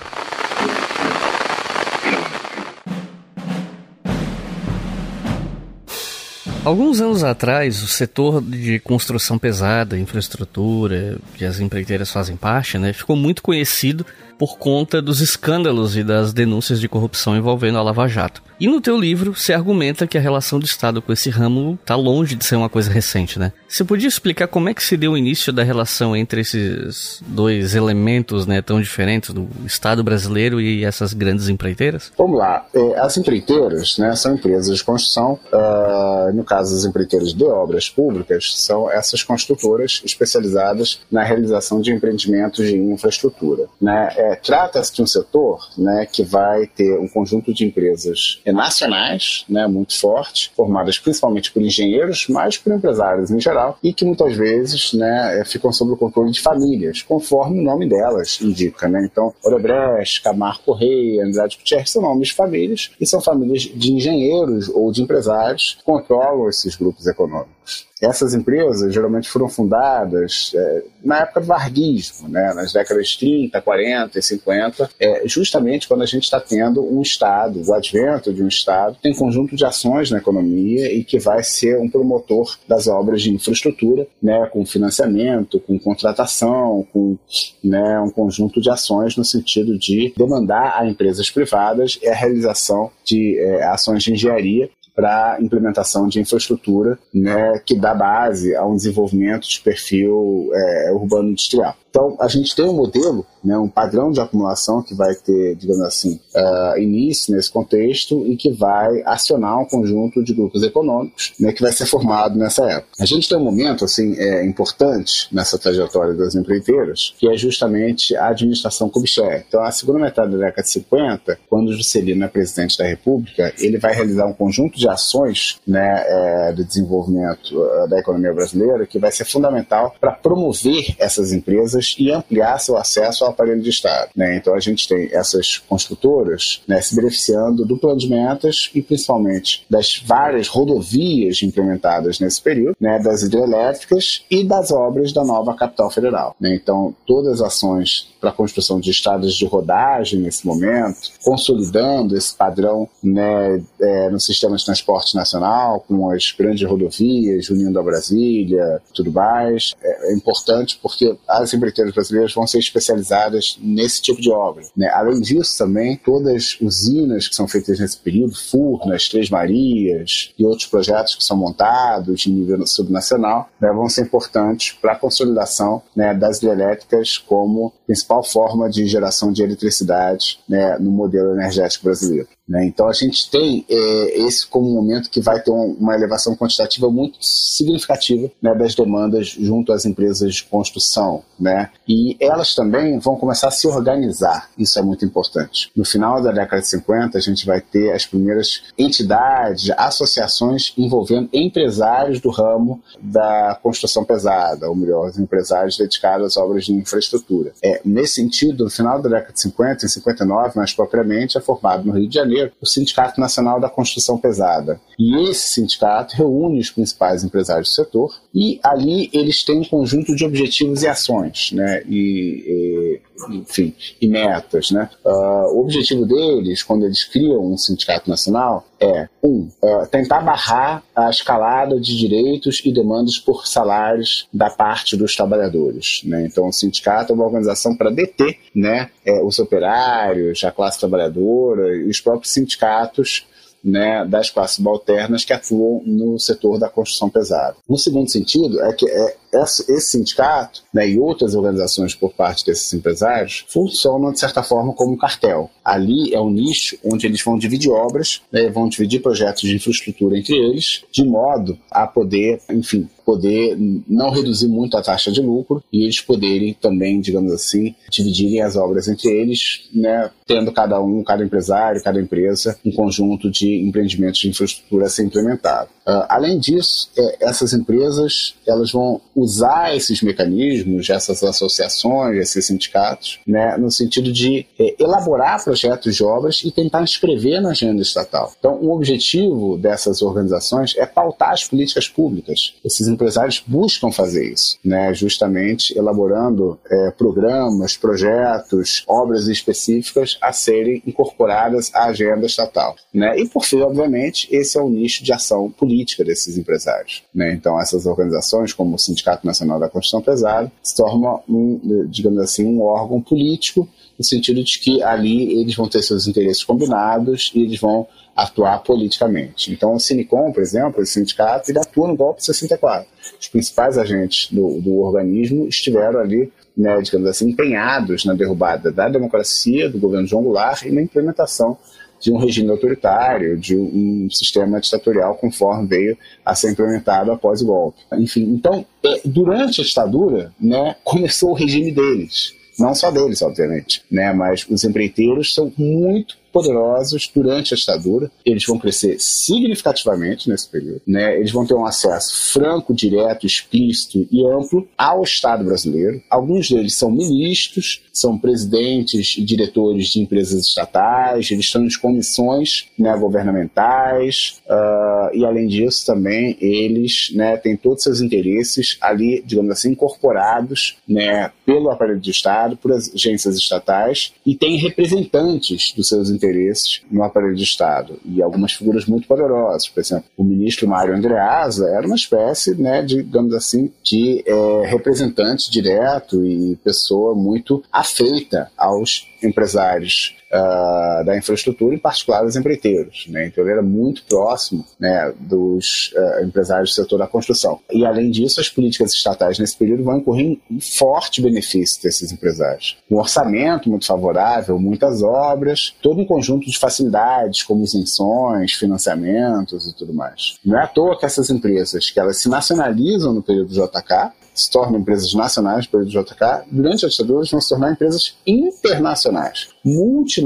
Alguns anos atrás, o setor de construção pesada, infraestrutura, que as empreiteiras fazem parte, né, ficou muito conhecido por conta dos escândalos e das denúncias de corrupção envolvendo a Lava Jato. E no teu livro, você argumenta que a relação do Estado com esse ramo está longe de ser uma coisa recente, né? Você podia explicar como é que se deu o início da relação entre esses dois elementos, né, tão diferentes, do Estado brasileiro e essas grandes empreiteiras? Vamos lá. É, as empreiteiras, né, são empresas de construção. Uh, no caso, as empreiteiras de obras públicas são essas construtoras especializadas na realização de empreendimentos de infraestrutura, né? É, Trata-se de um setor né, que vai ter um conjunto de empresas nacionais, né, muito forte, formadas principalmente por engenheiros, mas por empresários em geral, e que muitas vezes né, é, ficam sob o controle de famílias, conforme o nome delas indica. Né? Então, Odebrecht, Camargo Correia, Andrade Gutierrez são nomes de famílias, e são famílias de engenheiros ou de empresários que controlam esses grupos econômicos. Essas empresas geralmente foram fundadas é, na época do varguismo, né, nas décadas 30, 40 e 50, é, justamente quando a gente está tendo um Estado, o advento de um Estado, tem um conjunto de ações na economia e que vai ser um promotor das obras de infraestrutura, né, com financiamento, com contratação, com né, um conjunto de ações no sentido de demandar a empresas privadas a realização de é, ações de engenharia para implementação de infraestrutura né, que dá base a um desenvolvimento de perfil é, urbano industrial. Então, a gente tem um modelo, né, um padrão de acumulação que vai ter, digamos assim, uh, início nesse contexto e que vai acionar um conjunto de grupos econômicos né, que vai ser formado nessa época. A gente tem um momento assim, é, importante nessa trajetória das empreiteiras, que é justamente a administração Kubitschek. Então, a segunda metade da década de 50, quando Juscelino é presidente da República, ele vai realizar um conjunto de ações né, é, de desenvolvimento da economia brasileira que vai ser fundamental para promover essas empresas empresas e ampliar seu acesso ao aparelho de Estado. Né? Então a gente tem essas construtoras né, se beneficiando do plano de metas e principalmente das várias rodovias implementadas nesse período, né, das hidrelétricas e das obras da nova capital federal. Né? Então todas as ações para a construção de estradas de rodagem nesse momento, consolidando esse padrão né, é, no sistema de transporte nacional, com as grandes rodovias, unindo a Brasília, tudo mais. É, é importante porque as empreiteiras brasileiras vão ser especializadas nesse tipo de obra. Né? Além disso, também, todas as usinas que são feitas nesse período, Furnas, Três Marias e outros projetos que são montados em nível subnacional, né, vão ser importantes para a consolidação né, das hidrelétricas como principal principal forma de geração de eletricidade né, no modelo energético brasileiro. Né? Então a gente tem é, esse como um momento que vai ter uma elevação quantitativa muito significativa né, das demandas junto às empresas de construção. Né? E elas também vão começar a se organizar, isso é muito importante. No final da década de 50, a gente vai ter as primeiras entidades, associações envolvendo empresários do ramo da construção pesada, ou melhor, os empresários dedicados às obras de infraestrutura. É, nesse sentido, no final da década de 50, em 59 mais propriamente, é formado no Rio de Janeiro o Sindicato Nacional da Construção Pesada. E esse sindicato reúne os principais empresários do setor e ali eles têm um conjunto de objetivos e ações. Né? E, e enfim, e metas. Né? Uh, o objetivo deles, quando eles criam um sindicato nacional, é, um, uh, tentar barrar a escalada de direitos e demandas por salários da parte dos trabalhadores. Né? Então, o sindicato é uma organização para deter né, é, os operários, a classe trabalhadora e os próprios sindicatos né, das classes subalternas que atuam no setor da construção pesada. No segundo sentido, é que é, esse sindicato né, e outras organizações por parte desses empresários funcionam, de certa forma, como um cartel. Ali é um nicho onde eles vão dividir obras, né, vão dividir projetos de infraestrutura entre eles, de modo a poder, enfim, poder não reduzir muito a taxa de lucro e eles poderem também, digamos assim, dividirem as obras entre eles, né, tendo cada um, cada empresário, cada empresa, um conjunto de empreendimentos de infraestrutura a ser implementado. Uh, além disso, é, essas empresas elas vão usar esses mecanismos, essas associações, esses sindicatos, né, no sentido de é, elaborar projetos de obras e tentar inscrever na agenda estatal. Então, o objetivo dessas organizações é pautar as políticas públicas. Esses empresários buscam fazer isso, né, justamente elaborando é, programas, projetos, obras específicas a serem incorporadas à agenda estatal. Né? E, por fim, obviamente, esse é o nicho de ação política desses empresários. Né? Então, essas organizações, como o Sindicato Nacional da Construção Pesada, se tornam, um, digamos assim, um órgão político, no sentido de que ali eles vão ter seus interesses combinados e eles vão atuar politicamente. Então, o Sinicom, por exemplo, esse sindicato, ele atua no golpe de 64. Os principais agentes do, do organismo estiveram ali né, digamos assim, empenhados na derrubada da democracia, do governo João Goulart e na implementação de um regime autoritário, de um sistema ditatorial conforme veio a ser implementado após o golpe. Enfim, então, é, durante a ditadura, né, começou o regime deles. Não só deles, obviamente, né, mas os empreiteiros são muito poderosos durante a ditadura. Eles vão crescer significativamente nesse período. Né? Eles vão ter um acesso franco, direto, explícito e amplo ao Estado brasileiro. Alguns deles são ministros, são presidentes e diretores de empresas estatais, eles estão em comissões né, governamentais uh, e, além disso, também eles né, têm todos os seus interesses ali, digamos assim, incorporados né, pelo aparelho de Estado, por agências estatais e têm representantes dos seus interesses interesses no aparelho de Estado. E algumas figuras muito poderosas. Por exemplo, o ministro Mário Andreasa era uma espécie, né, digamos assim, de é, representante direto e pessoa muito afeita aos empresários uh, da infraestrutura, em particular dos empreiteiros. Né? Então ele era muito próximo né, dos uh, empresários do setor da construção. E além disso, as políticas estatais nesse período vão incorrer em forte benefício desses empresários. Um orçamento muito favorável, muitas obras, todo um conjunto de facilidades, como isenções, financiamentos e tudo mais. Não é à toa que essas empresas, que elas se nacionalizam no período do JK, se tornam empresas nacionais pelo JK, durante a ditadura vão se tornar empresas internacionais, multinacionais.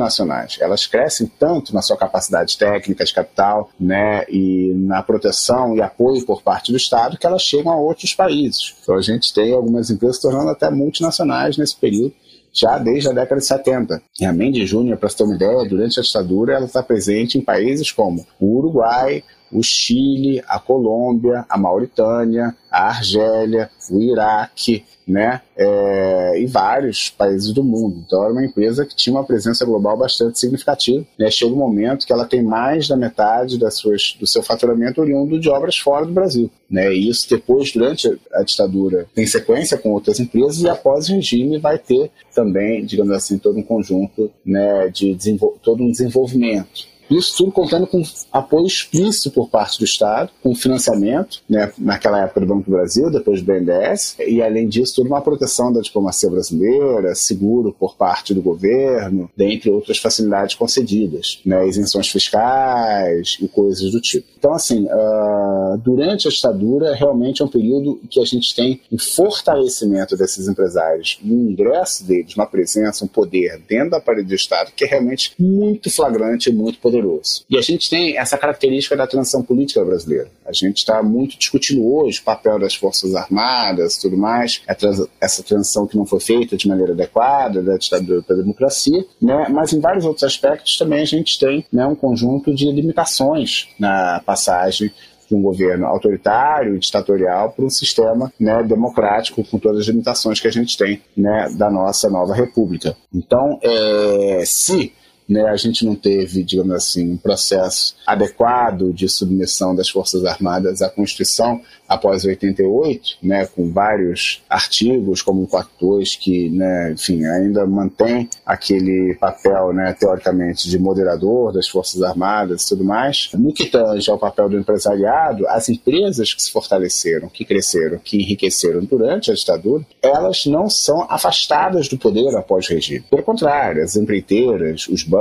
Elas crescem tanto na sua capacidade técnica, de capital, né, e na proteção e apoio por parte do Estado, que elas chegam a outros países. Então a gente tem algumas empresas tornando até multinacionais nesse período, já desde a década de 70. E a Mendes Júnior, para você ter uma ideia, durante a ditadura ela está presente em países como o Uruguai, o Chile, a Colômbia, a Mauritânia, a Argélia, o Iraque, né, é, e vários países do mundo. Então era uma empresa que tinha uma presença global bastante significativa. Né? Chega um momento que ela tem mais da metade das suas, do seu faturamento oriundo de obras fora do Brasil. Né? E isso depois, durante a ditadura, tem sequência com outras empresas e após o regime vai ter também, digamos assim, todo um conjunto né, de todo um desenvolvimento isso tudo contando com apoio explícito por parte do Estado, com financiamento, né, naquela época do Banco do Brasil, depois do BNDES, e além disso, tudo uma proteção da diplomacia brasileira, seguro por parte do governo, dentre outras facilidades concedidas, né, isenções fiscais e coisas do tipo. Então, assim, uh, durante a ditadura, realmente é um período que a gente tem um fortalecimento desses empresários, um ingresso deles, uma presença, um poder dentro da parede do Estado que é realmente muito flagrante e muito poderoso poderoso. E a gente tem essa característica da transição política brasileira. A gente está muito discutindo hoje o papel das Forças Armadas tudo mais, essa transição que não foi feita de maneira adequada, da ditadura para a democracia, né? mas em vários outros aspectos também a gente tem né, um conjunto de limitações na passagem de um governo autoritário ditatorial para um sistema né, democrático com todas as limitações que a gente tem né, da nossa nova república. Então, é, se né, a gente não teve, digamos assim, um processo adequado de submissão das Forças Armadas à Constituição após 88, né, com vários artigos, como o 42, que, né, enfim, ainda mantém aquele papel, né, teoricamente, de moderador das Forças Armadas e tudo mais. No que tange ao papel do empresariado, as empresas que se fortaleceram, que cresceram, que enriqueceram durante a ditadura, elas não são afastadas do poder após o regime. Pelo contrário, as empreiteiras, os bancos,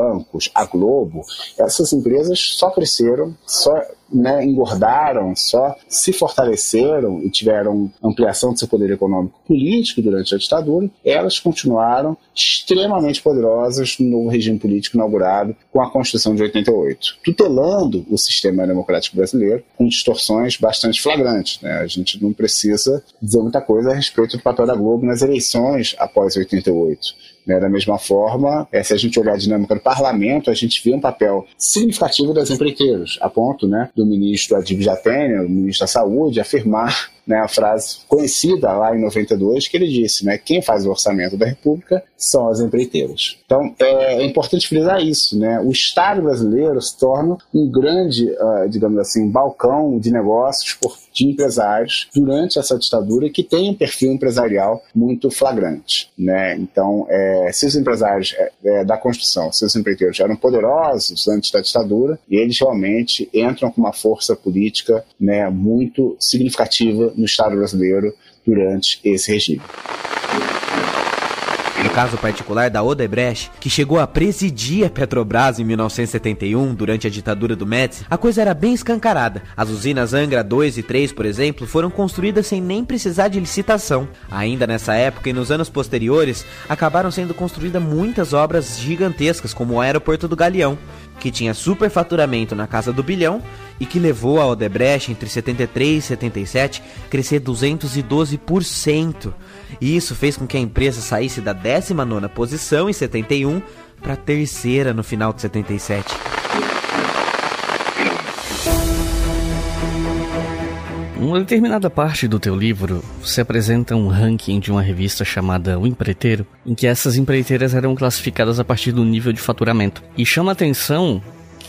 a Globo, essas empresas só cresceram, só né, engordaram, só se fortaleceram e tiveram ampliação do seu poder econômico político durante a ditadura, elas continuaram extremamente poderosas no novo regime político inaugurado com a Constituição de 88, tutelando o sistema democrático brasileiro com distorções bastante flagrantes. Né? A gente não precisa dizer muita coisa a respeito do papel da Globo nas eleições após 88 né? Da mesma forma, é, se a gente olhar a dinâmica do parlamento, a gente vê um papel significativo das empreiteiras, a ponto né, do ministro Adib Jatene, o ministro da Saúde, afirmar né, a frase conhecida lá em 92 que ele disse, né, quem faz o orçamento da República são as empreiteiras. Então é, é importante frisar isso, né, o Estado brasileiro se torna um grande, uh, digamos assim, balcão de negócios por, de empresários durante essa ditadura que tem um perfil empresarial muito flagrante, né. Então é, se os empresários é, é da construção, se os empreiteiros eram poderosos antes da ditadura, eles realmente entram com uma força política, né, muito significativa no Estado brasileiro durante esse regime. No caso particular da Odebrecht, que chegou a presidir a Petrobras em 1971, durante a ditadura do Médici, a coisa era bem escancarada. As usinas Angra 2 e 3, por exemplo, foram construídas sem nem precisar de licitação. Ainda nessa época e nos anos posteriores, acabaram sendo construídas muitas obras gigantescas, como o Aeroporto do Galeão, que tinha superfaturamento na casa do bilhão e que levou a Odebrecht entre 73 e 77 crescer 212%. E isso fez com que a empresa saísse da 19ª posição em 71 para a terceira no final de 77. Uma determinada parte do teu livro, você apresenta um ranking de uma revista chamada O Empreiteiro, em que essas empreiteiras eram classificadas a partir do nível de faturamento. E chama atenção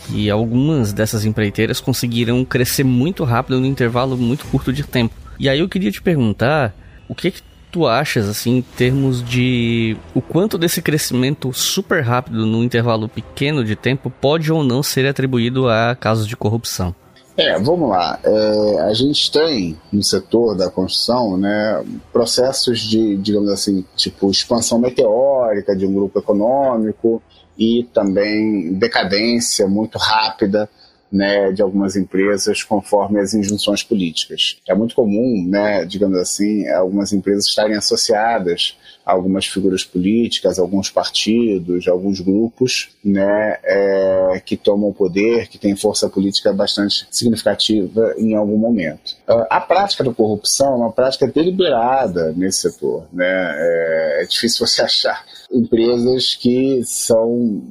que algumas dessas empreiteiras conseguiram crescer muito rápido no intervalo muito curto de tempo. E aí eu queria te perguntar, o que, que tu achas, assim, em termos de o quanto desse crescimento super rápido num intervalo pequeno de tempo pode ou não ser atribuído a casos de corrupção? É, vamos lá. É, a gente tem no setor da construção né, processos de, digamos assim, tipo expansão meteórica de um grupo econômico e também decadência muito rápida né, de algumas empresas conforme as injunções políticas. É muito comum, né, digamos assim, algumas empresas estarem associadas a algumas figuras políticas, alguns partidos, alguns grupos, né, é, que tomam poder, que têm força política bastante significativa em algum momento. Ah, a prática da corrupção é uma prática deliberada nesse setor, né, é, é difícil você achar empresas que são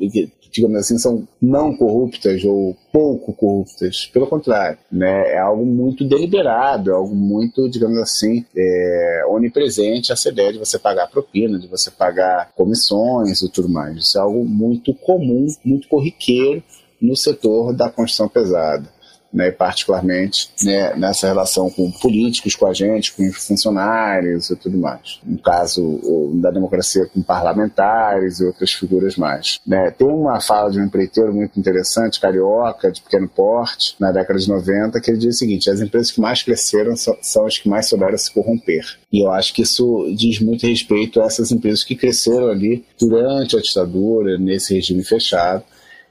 digamos assim, são não corruptas ou pouco corruptas. Pelo contrário, né? é algo muito deliberado, é algo muito, digamos assim, é, onipresente essa ideia de você pagar propina, de você pagar comissões e tudo mais. Isso é algo muito comum, muito corriqueiro no setor da construção pesada né, particularmente né, nessa relação com políticos com a gente, com os funcionários e tudo mais. No caso da democracia com parlamentares e outras figuras mais. Né. Tem uma fala de um empreiteiro muito interessante, carioca, de pequeno porte, na década de 90, que ele diz o seguinte: as empresas que mais cresceram são as que mais souberam se corromper. E eu acho que isso diz muito respeito a essas empresas que cresceram ali durante a ditadura, nesse regime fechado,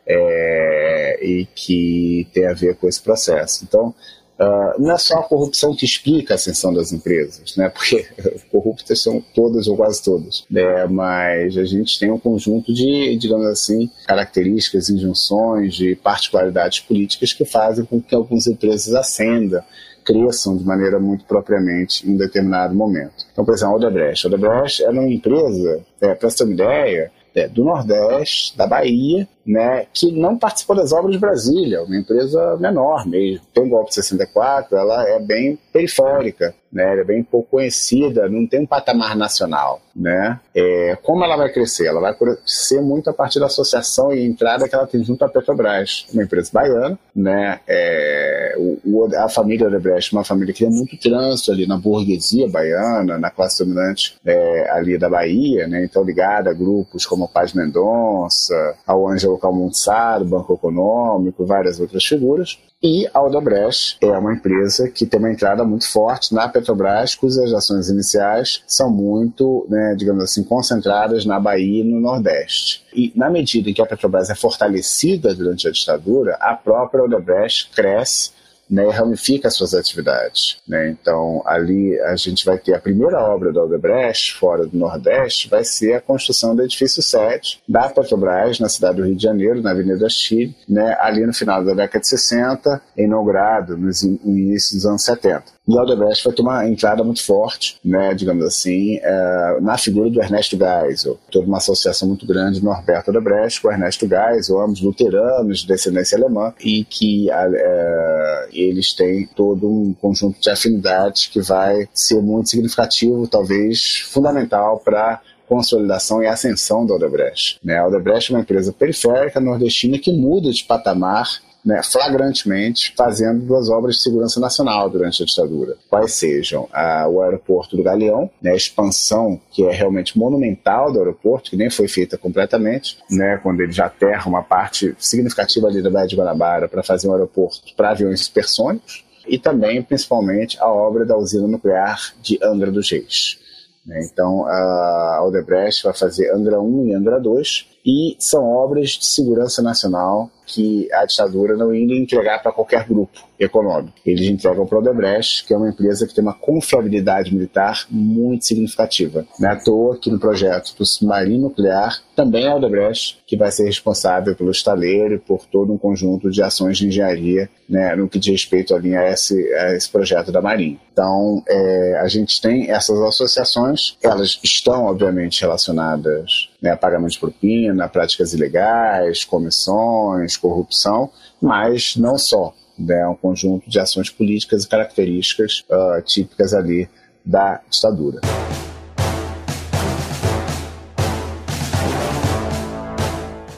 é, e que tem a ver com esse processo. Então, uh, não é só a corrupção que explica a ascensão das empresas, né? porque corruptas são todas ou quase todas, né? mas a gente tem um conjunto de, digamos assim, características, injunções, de particularidades políticas que fazem com que algumas empresas ascendam cresçam de maneira muito propriamente em um determinado momento. Então, por exemplo, a Odebrecht. A Odebrecht era uma empresa, é, para uma ideia, é, do Nordeste, da Bahia, né, que não participou das obras de Brasília, uma empresa menor mesmo. Tem o golpe de 64, ela é bem periférica, né, ela é bem pouco conhecida, não tem um patamar nacional. Né? É, como ela vai crescer? Ela vai crescer muito a partir da associação e entrada que ela tem junto à Petrobras, uma empresa baiana. Né? É, o, a família Odebrecht é uma família que tem muito trânsito ali na burguesia baiana, na classe dominante é, ali da Bahia, né? então ligada a grupos como Paz Mendonça, ao Ângelo Calmontzado, Banco Econômico, várias outras figuras. E a Odebrecht é uma empresa que tem uma entrada muito forte na Petrobras, cujas ações iniciais são muito, né, digamos assim, concentradas na Bahia e no Nordeste. E na medida em que a Petrobras é fortalecida durante a ditadura, a própria Odebrecht cresce né, ramifica suas atividades. Né? Então, ali a gente vai ter a primeira obra da Odebrecht, fora do Nordeste, vai ser a construção do edifício 7 da Petrobras, na cidade do Rio de Janeiro, na Avenida Chile, né, ali no final da década de 60, inaugurado no início dos anos 70. E a Odebrecht vai ter uma entrada muito forte, né, digamos assim, é, na figura do Ernesto Geisel. Toda uma associação muito grande do Norberto Odebrecht com o Ernesto Geisel, ambos luteranos de descendência alemã, e que é, eles têm todo um conjunto de afinidades que vai ser muito significativo, talvez fundamental para consolidação e ascensão da Odebrecht. Né? A Odebrecht é uma empresa periférica nordestina que muda de patamar né, flagrantemente fazendo duas obras de segurança nacional durante a ditadura. Quais sejam a, o aeroporto do Galeão, né, a expansão que é realmente monumental do aeroporto, que nem foi feita completamente, né, quando ele já aterra uma parte significativa ali da Baía de Guanabara para fazer um aeroporto para aviões supersônicos, e também, principalmente, a obra da usina nuclear de Angra dos Reis. Né. Então, a Odebrecht vai fazer Angra 1 e Angra 2, e são obras de segurança nacional que a ditadura não ia entregar para qualquer grupo econômico. Eles entregam para o Odebrecht, que é uma empresa que tem uma confiabilidade militar muito significativa. Não é à toa que no projeto do submarino nuclear também é a Odebrecht que vai ser responsável pelo estaleiro e por todo um conjunto de ações de engenharia né, no que diz respeito ali a esse, a esse projeto da Marinha. Então, é, a gente tem essas associações, elas estão, obviamente, relacionadas né, a pagamento de propina, práticas ilegais, comissões, corrupção, mas não só. Né, um conjunto de ações políticas e características uh, típicas ali da ditadura.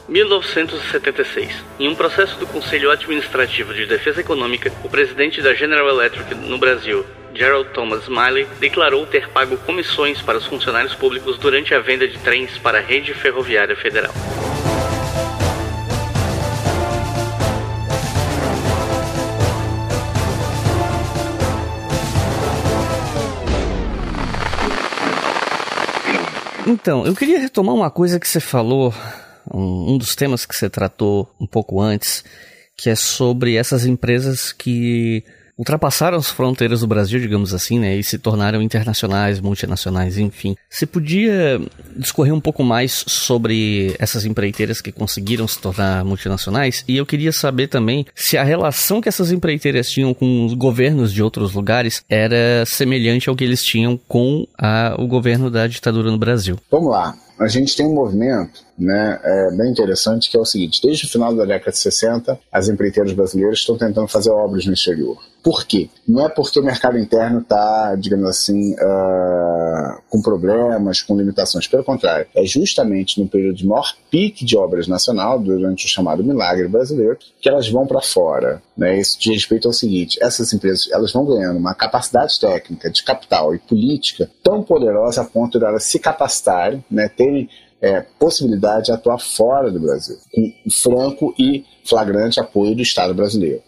1976. Em um processo do Conselho Administrativo de Defesa Econômica, o presidente da General Electric no Brasil, Gerald Thomas Smiley, declarou ter pago comissões para os funcionários públicos durante a venda de trens para a rede ferroviária federal. Então, eu queria retomar uma coisa que você falou um, um dos temas que você tratou um pouco antes, que é sobre essas empresas que ultrapassaram as fronteiras do Brasil, digamos assim, né, e se tornaram internacionais, multinacionais, enfim. Você podia discorrer um pouco mais sobre essas empreiteiras que conseguiram se tornar multinacionais? E eu queria saber também se a relação que essas empreiteiras tinham com os governos de outros lugares era semelhante ao que eles tinham com a, o governo da ditadura no Brasil. Vamos lá a gente tem um movimento né, é, bem interessante que é o seguinte: desde o final da década de 60, as empreiteiras brasileiras estão tentando fazer obras no exterior. Por quê? Não é porque o mercado interno está, digamos assim, uh, com problemas, com limitações. Pelo contrário, é justamente no período de maior pique de obras nacional, durante o chamado milagre brasileiro, que elas vão para fora. Né? Isso diz respeito ao seguinte: essas empresas elas vão ganhando uma capacidade técnica, de capital e política tão poderosa a ponto de elas se capacitarem, né, terem é, possibilidade de atuar fora do Brasil, com franco e flagrante apoio do Estado brasileiro.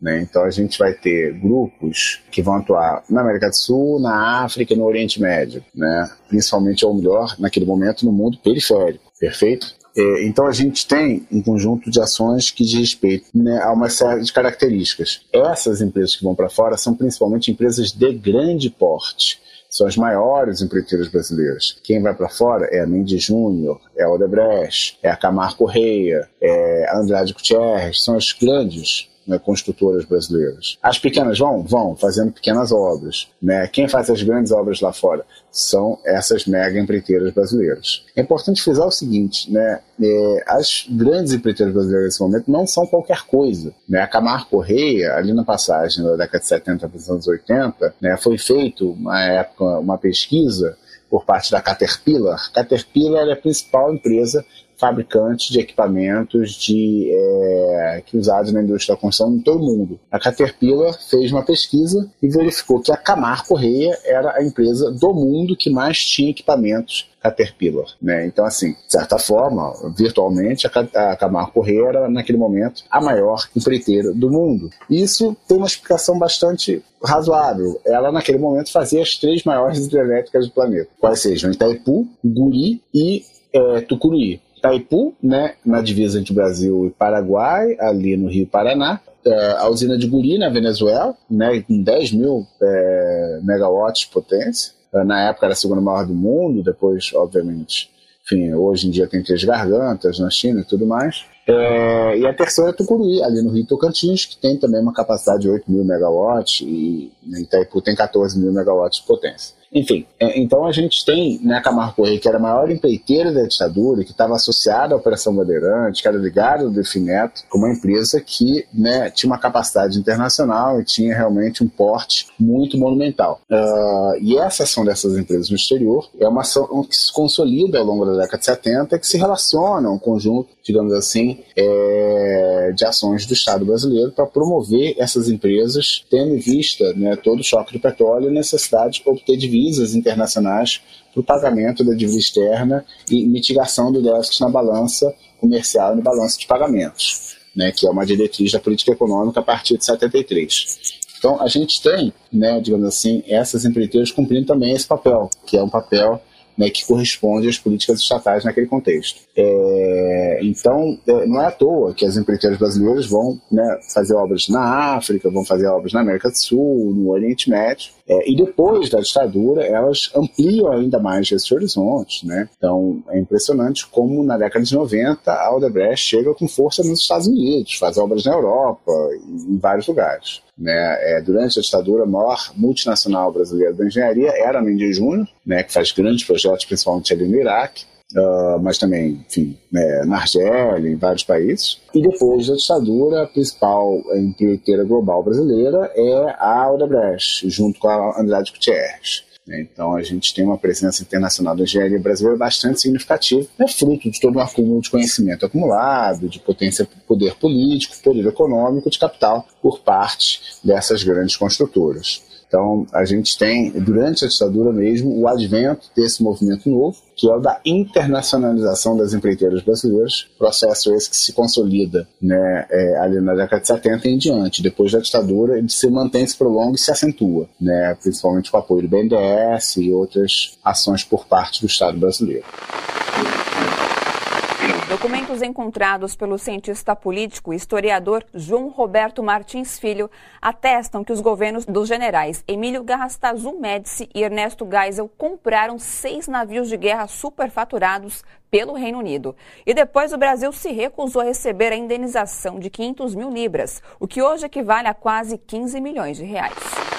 Né? Então a gente vai ter grupos que vão atuar na América do Sul, na África e no Oriente Médio, né? principalmente, ou melhor, naquele momento, no mundo periférico, perfeito? É, então a gente tem um conjunto de ações que diz respeito né, a uma série de características. Essas empresas que vão para fora são principalmente empresas de grande porte são as maiores empreiteiras brasileiras. Quem vai para fora é a Mendes Júnior, é a Odebrecht, é a Camargo Correia, é a Andrade Gutierrez, são as grandes né, construtoras brasileiras. As pequenas vão? Vão, fazendo pequenas obras. Né? Quem faz as grandes obras lá fora? São essas mega empreiteiras brasileiras. É importante frisar o seguinte, né? É, as grandes empreiteiras brasileiras nesse momento não são qualquer coisa. Né? A Camargo Correia, ali na passagem da década de 70 para os anos 80, né, foi feito, uma época, uma pesquisa por parte da Caterpillar. Caterpillar é a principal empresa fabricantes de equipamentos de, é, que usados na indústria da construção em todo o mundo. A Caterpillar fez uma pesquisa e verificou que a Camar Correia era a empresa do mundo que mais tinha equipamentos Caterpillar. Né? Então, assim, de certa forma, virtualmente, a Camargo Correia era, naquele momento, a maior empreiteira do mundo. Isso tem uma explicação bastante razoável. Ela, naquele momento, fazia as três maiores hidrelétricas do planeta, quais sejam Itaipu, Guri e é, Tucuruí. Itaipu, né, na divisa entre Brasil e Paraguai, ali no Rio Paraná. É, a usina de Guri, na Venezuela, né, com 10 mil é, megawatts de potência. É, na época era a segunda maior do mundo, depois, obviamente, enfim, hoje em dia tem três gargantas na China e tudo mais. É, e a terceira é Tucuruí, ali no Rio Tocantins, que tem também uma capacidade de 8 mil megawatts, e Itaipu tem 14 mil megawatts de potência. Enfim, é, então a gente tem né, Camargo Correia, que era a maior empreiteira da ditadura, que estava associada à Operação Bandeirante, que era ligada ao Defineto, uma empresa que né, tinha uma capacidade internacional e tinha realmente um porte muito monumental. Uh, e essa ação dessas empresas no exterior é uma ação que se consolida ao longo da década de 70, que se relaciona a um conjunto, digamos assim, é, de ações do Estado brasileiro para promover essas empresas, tendo em vista né, todo o choque do petróleo e necessidade de obter dividendos divisas internacionais para o pagamento da dívida externa e mitigação do déficit na balança comercial e no balanço de pagamentos, né, que é uma diretriz da política econômica a partir de 73. Então, a gente tem, né, digamos assim, essas empreiteiras cumprindo também esse papel, que é um papel né, que corresponde às políticas estatais naquele contexto. É, então, é, não é à toa que as empreiteiras brasileiras vão né, fazer obras na África, vão fazer obras na América do Sul, no Oriente Médio, é, e depois da ditadura elas ampliam ainda mais esses horizontes. Né? Então, é impressionante como na década de 90 a Odebrecht chega com força nos Estados Unidos, faz obras na Europa, em vários lugares. Né, é, durante a ditadura, a maior multinacional brasileira da engenharia era a Mendes Júnior, né, que faz grandes projetos, principalmente ali no Iraque, uh, mas também, enfim, né, na Argélia, em vários países. E depois da ditadura, a principal empreiteira global brasileira é a Odebrecht, junto com a Andrade Gutierrez. Então a gente tem uma presença internacional da engenharia brasileira bastante significativa, é fruto de todo um acúmulo de conhecimento acumulado, de potência, poder político, poder econômico, de capital por parte dessas grandes construtoras. Então, a gente tem, durante a ditadura mesmo, o advento desse movimento novo, que é o da internacionalização das empreiteiras brasileiras, processo esse que se consolida né, é, ali na década de 70 e em diante. Depois da ditadura, ele se mantém, se prolonga e se acentua, né, principalmente com o apoio do BNDES e outras ações por parte do Estado brasileiro. Documentos encontrados pelo cientista político e historiador João Roberto Martins Filho atestam que os governos dos generais Emílio Garrastazu Médici e Ernesto Geisel compraram seis navios de guerra superfaturados pelo Reino Unido. E depois o Brasil se recusou a receber a indenização de 500 mil libras, o que hoje equivale a quase 15 milhões de reais.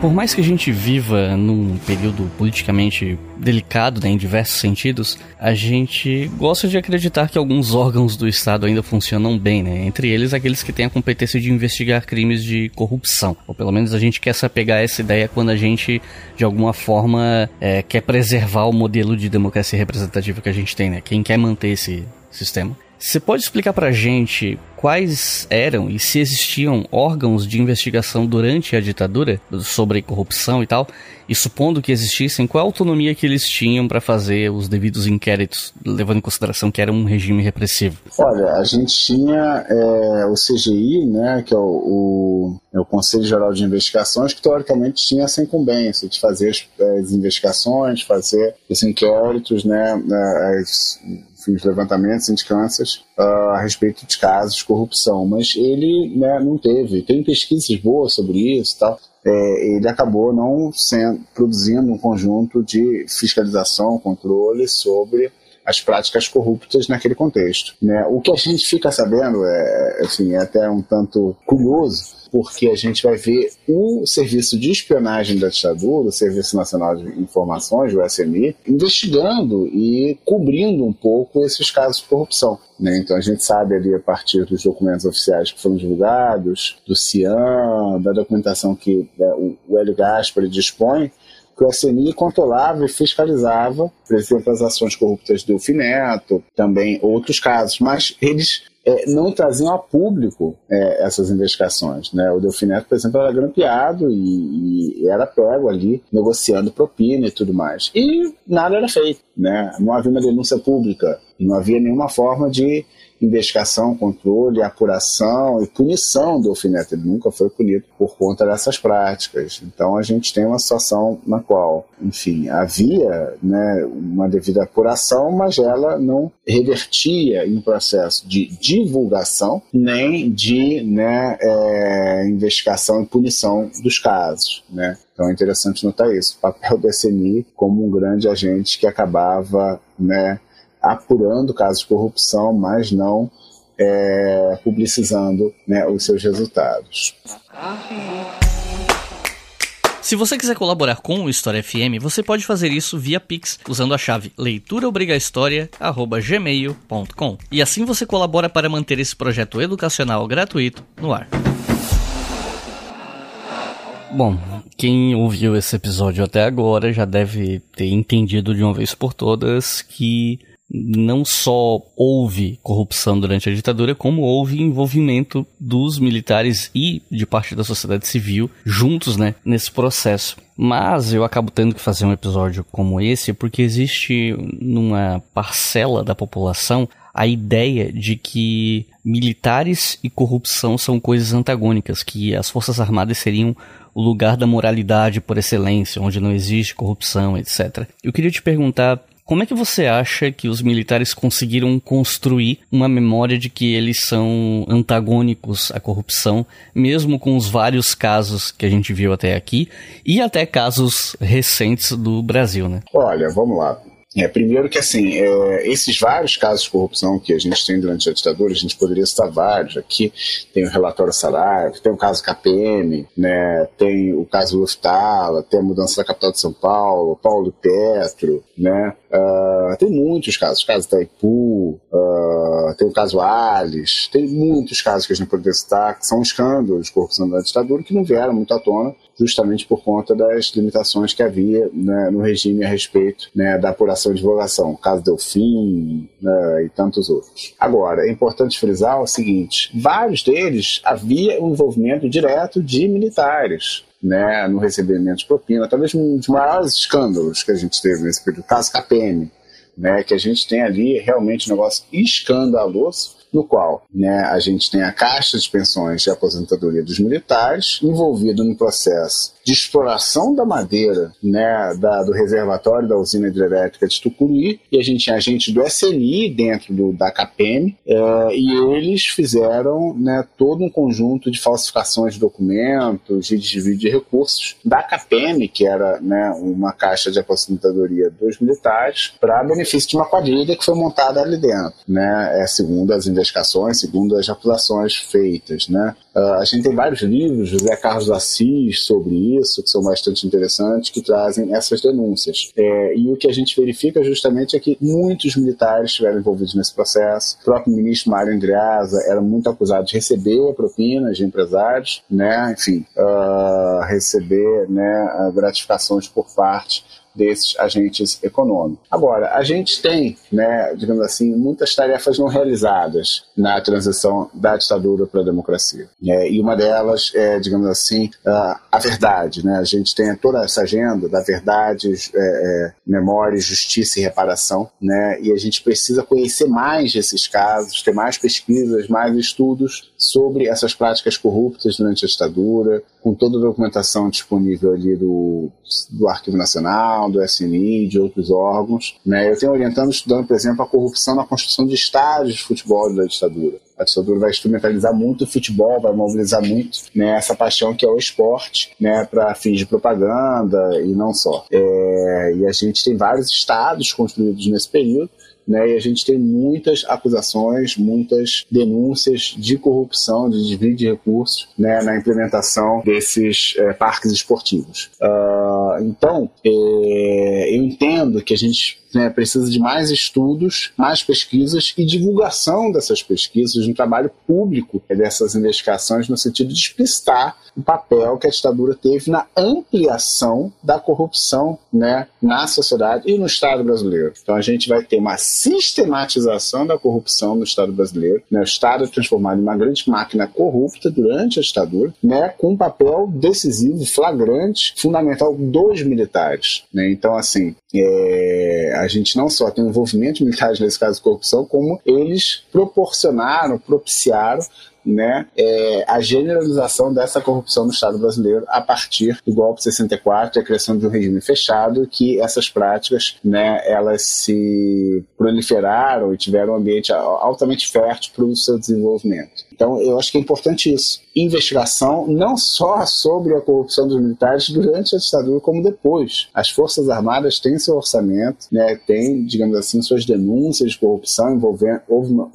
Por mais que a gente viva num período politicamente delicado, né, em diversos sentidos, a gente gosta de acreditar que alguns órgãos do Estado ainda funcionam bem, né? Entre eles, aqueles que têm a competência de investigar crimes de corrupção. Ou pelo menos a gente quer se apegar a essa ideia quando a gente, de alguma forma, é, quer preservar o modelo de democracia representativa que a gente tem, né? Quem quer manter esse sistema. Você pode explicar pra gente quais eram e se existiam órgãos de investigação durante a ditadura sobre corrupção e tal? E supondo que existissem, qual a autonomia que eles tinham para fazer os devidos inquéritos, levando em consideração que era um regime repressivo? Olha, a gente tinha é, o CGI, né, que é o, o, é o, Conselho Geral de Investigações, que teoricamente tinha essa incumbência de fazer as, as investigações, fazer os inquéritos, né, as, os levantamentos, sindicâncias uh, a respeito de casos de corrupção, mas ele né, não teve. Tem pesquisas boas sobre isso tal. é, ele acabou não sendo, produzindo um conjunto de fiscalização, controle sobre as práticas corruptas naquele contexto. Né? O que a gente fica sabendo é, assim, é até um tanto curioso, porque a gente vai ver o Serviço de Espionagem da Ditadura, o Serviço Nacional de Informações, o SMI, investigando e cobrindo um pouco esses casos de corrupção. Né? Então a gente sabe ali a partir dos documentos oficiais que foram divulgados, do CIAN, da documentação que né, o Hélio Gaspari dispõe, que o SNI controlava e fiscalizava, por exemplo, as ações corruptas do Fineto, também outros casos, mas eles é, não traziam a público é, essas investigações. Né? O Delfineto, por exemplo, era grampeado e, e, era pego ali negociando propina e tudo mais. E nada era feito. Né? Não havia uma denúncia pública, não havia nenhuma forma de investigação, controle, apuração e punição do alfinete. Ele nunca foi punido por conta dessas práticas. Então a gente tem uma situação na qual, enfim, havia né, uma devida apuração, mas ela não revertia em processo de divulgação nem de né, é, investigação e punição dos casos. Né? Então é interessante notar isso. O papel do SNI como um grande agente que acabava né, apurando casos de corrupção, mas não é, publicizando né, os seus resultados. Se você quiser colaborar com o História FM, você pode fazer isso via Pix usando a chave leituraobrigahistoria@gmail.com. E assim você colabora para manter esse projeto educacional gratuito no ar. Bom, quem ouviu esse episódio até agora já deve ter entendido de uma vez por todas que não só houve corrupção durante a ditadura, como houve envolvimento dos militares e de parte da sociedade civil juntos, né, nesse processo. Mas eu acabo tendo que fazer um episódio como esse porque existe numa parcela da população a ideia de que militares e corrupção são coisas antagônicas, que as forças armadas seriam o lugar da moralidade por excelência, onde não existe corrupção, etc. Eu queria te perguntar como é que você acha que os militares conseguiram construir uma memória de que eles são antagônicos à corrupção, mesmo com os vários casos que a gente viu até aqui e até casos recentes do Brasil, né? Olha, vamos lá. É, primeiro que, assim, é, esses vários casos de corrupção que a gente tem durante a ditadura, a gente poderia citar vários. Aqui tem o relatório Saraiva, tem o caso KPM, né, tem o caso Luftala, tem a mudança da capital de São Paulo, Paulo Petro, né, uh, tem muitos casos, o caso Itaipu, uh, tem o caso Alice, tem muitos casos que a gente poderia citar, que são escândalos de corrupção da ditadura que não vieram muito à tona justamente por conta das limitações que havia né, no regime a respeito né, da apuração e divulgação, caso Delfim né, e tantos outros. Agora, é importante frisar o seguinte: vários deles havia um envolvimento direto de militares. Né, no recebimento de propina, talvez um dos maiores escândalos que a gente teve nesse período, o caso KPM, né, que a gente tem ali realmente um negócio escandaloso, no qual né, a gente tem a Caixa de Pensões de Aposentadoria dos Militares envolvida no processo de exploração da madeira né, da, do reservatório da usina hidrelétrica de Tucuruí, e a gente tinha agente do SNI dentro do, da CAPEM, é, e eles fizeram né, todo um conjunto de falsificações de documentos e desvio de recursos da CAPEM, que era né, uma caixa de aposentadoria dos militares, para benefício de uma quadrilha que foi montada ali dentro, né, é, segundo as investigações, segundo as acusações feitas. Né. Uh, a gente tem vários livros, José Carlos Assis, sobre isso, que são bastante interessantes, que trazem essas denúncias. É, e o que a gente verifica justamente é que muitos militares estiveram envolvidos nesse processo. O próprio ministro Mário Andreasa era muito acusado de receber propinas de empresários, né, enfim, uh, receber né, gratificações por parte desses agentes econômicos. Agora, a gente tem, né, digamos assim, muitas tarefas não realizadas na transição da ditadura para a democracia. É, e uma delas é, digamos assim, a verdade. Né? A gente tem toda essa agenda da verdade, é, é, memória, justiça e reparação, né? e a gente precisa conhecer mais desses casos, ter mais pesquisas, mais estudos sobre essas práticas corruptas durante a ditadura, com toda a documentação disponível ali do, do Arquivo Nacional, Do SNI, de outros órgãos. Né? Eu tenho orientando, estudando, por exemplo, a corrupção na construção de estádios de futebol da ditadura. A ditadura vai instrumentalizar muito o futebol, vai mobilizar muito né, essa paixão que é o esporte, né, para fins de propaganda e não só. É, e a gente tem vários estados construídos nesse período né? E a gente tem muitas acusações, muitas denúncias de corrupção, de desvio de recursos, né? Na implementação desses é, parques esportivos. Uh, então, é, eu entendo que a gente né, precisa de mais estudos, mais pesquisas e divulgação dessas pesquisas, um trabalho público dessas investigações no sentido de explicitar o papel que a ditadura teve na ampliação da corrupção né, na sociedade e no Estado brasileiro. Então a gente vai ter uma sistematização da corrupção no Estado brasileiro, né, o Estado é transformado em uma grande máquina corrupta durante a ditadura, né, com um papel decisivo, flagrante, fundamental dos militares. Né? Então, assim, é, a gente não só tem envolvimento militar nesse caso de corrupção, como eles proporcionaram, propiciaram né, é, a generalização dessa corrupção no Estado brasileiro a partir do golpe de 64 e a criação de um regime fechado, que essas práticas, né, elas se proliferaram e tiveram um ambiente altamente fértil para o seu desenvolvimento. Então, eu acho que é importante isso. Investigação não só sobre a corrupção dos militares durante a ditadura, como depois. As Forças Armadas têm seu orçamento, né, têm, digamos assim, suas denúncias de corrupção, envolvendo,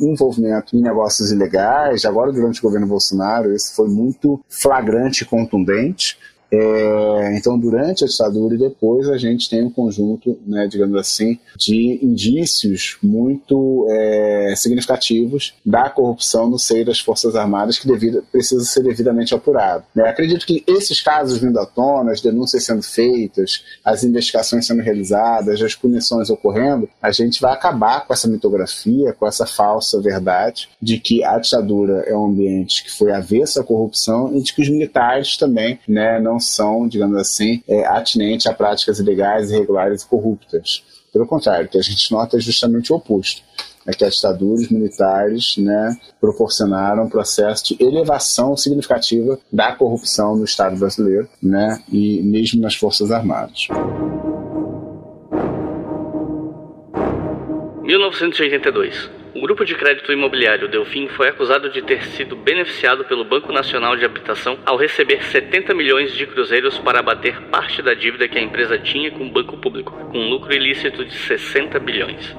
envolvimento em negócios ilegais. Agora, durante o governo Bolsonaro, isso foi muito flagrante e contundente. É, então, durante a ditadura e depois, a gente tem um conjunto, né, digamos assim, de indícios muito é, significativos da corrupção no seio das Forças Armadas que devido, precisa ser devidamente apurado. Né? Acredito que esses casos vindo à tona, as denúncias sendo feitas, as investigações sendo realizadas, as punições ocorrendo, a gente vai acabar com essa mitografia, com essa falsa verdade de que a ditadura é um ambiente que foi avesso à corrupção e de que os militares também né, não são, digamos assim, é, atinentes a práticas ilegais, irregulares e corruptas. Pelo contrário, o que a gente nota é justamente o oposto. É que as ditaduras militares né, proporcionaram um processo de elevação significativa da corrupção no Estado brasileiro né, e mesmo nas Forças Armadas. 1982 o grupo de crédito imobiliário Delfim foi acusado de ter sido beneficiado pelo Banco Nacional de Habitação ao receber 70 milhões de cruzeiros para abater parte da dívida que a empresa tinha com o banco público, com um lucro ilícito de 60 bilhões.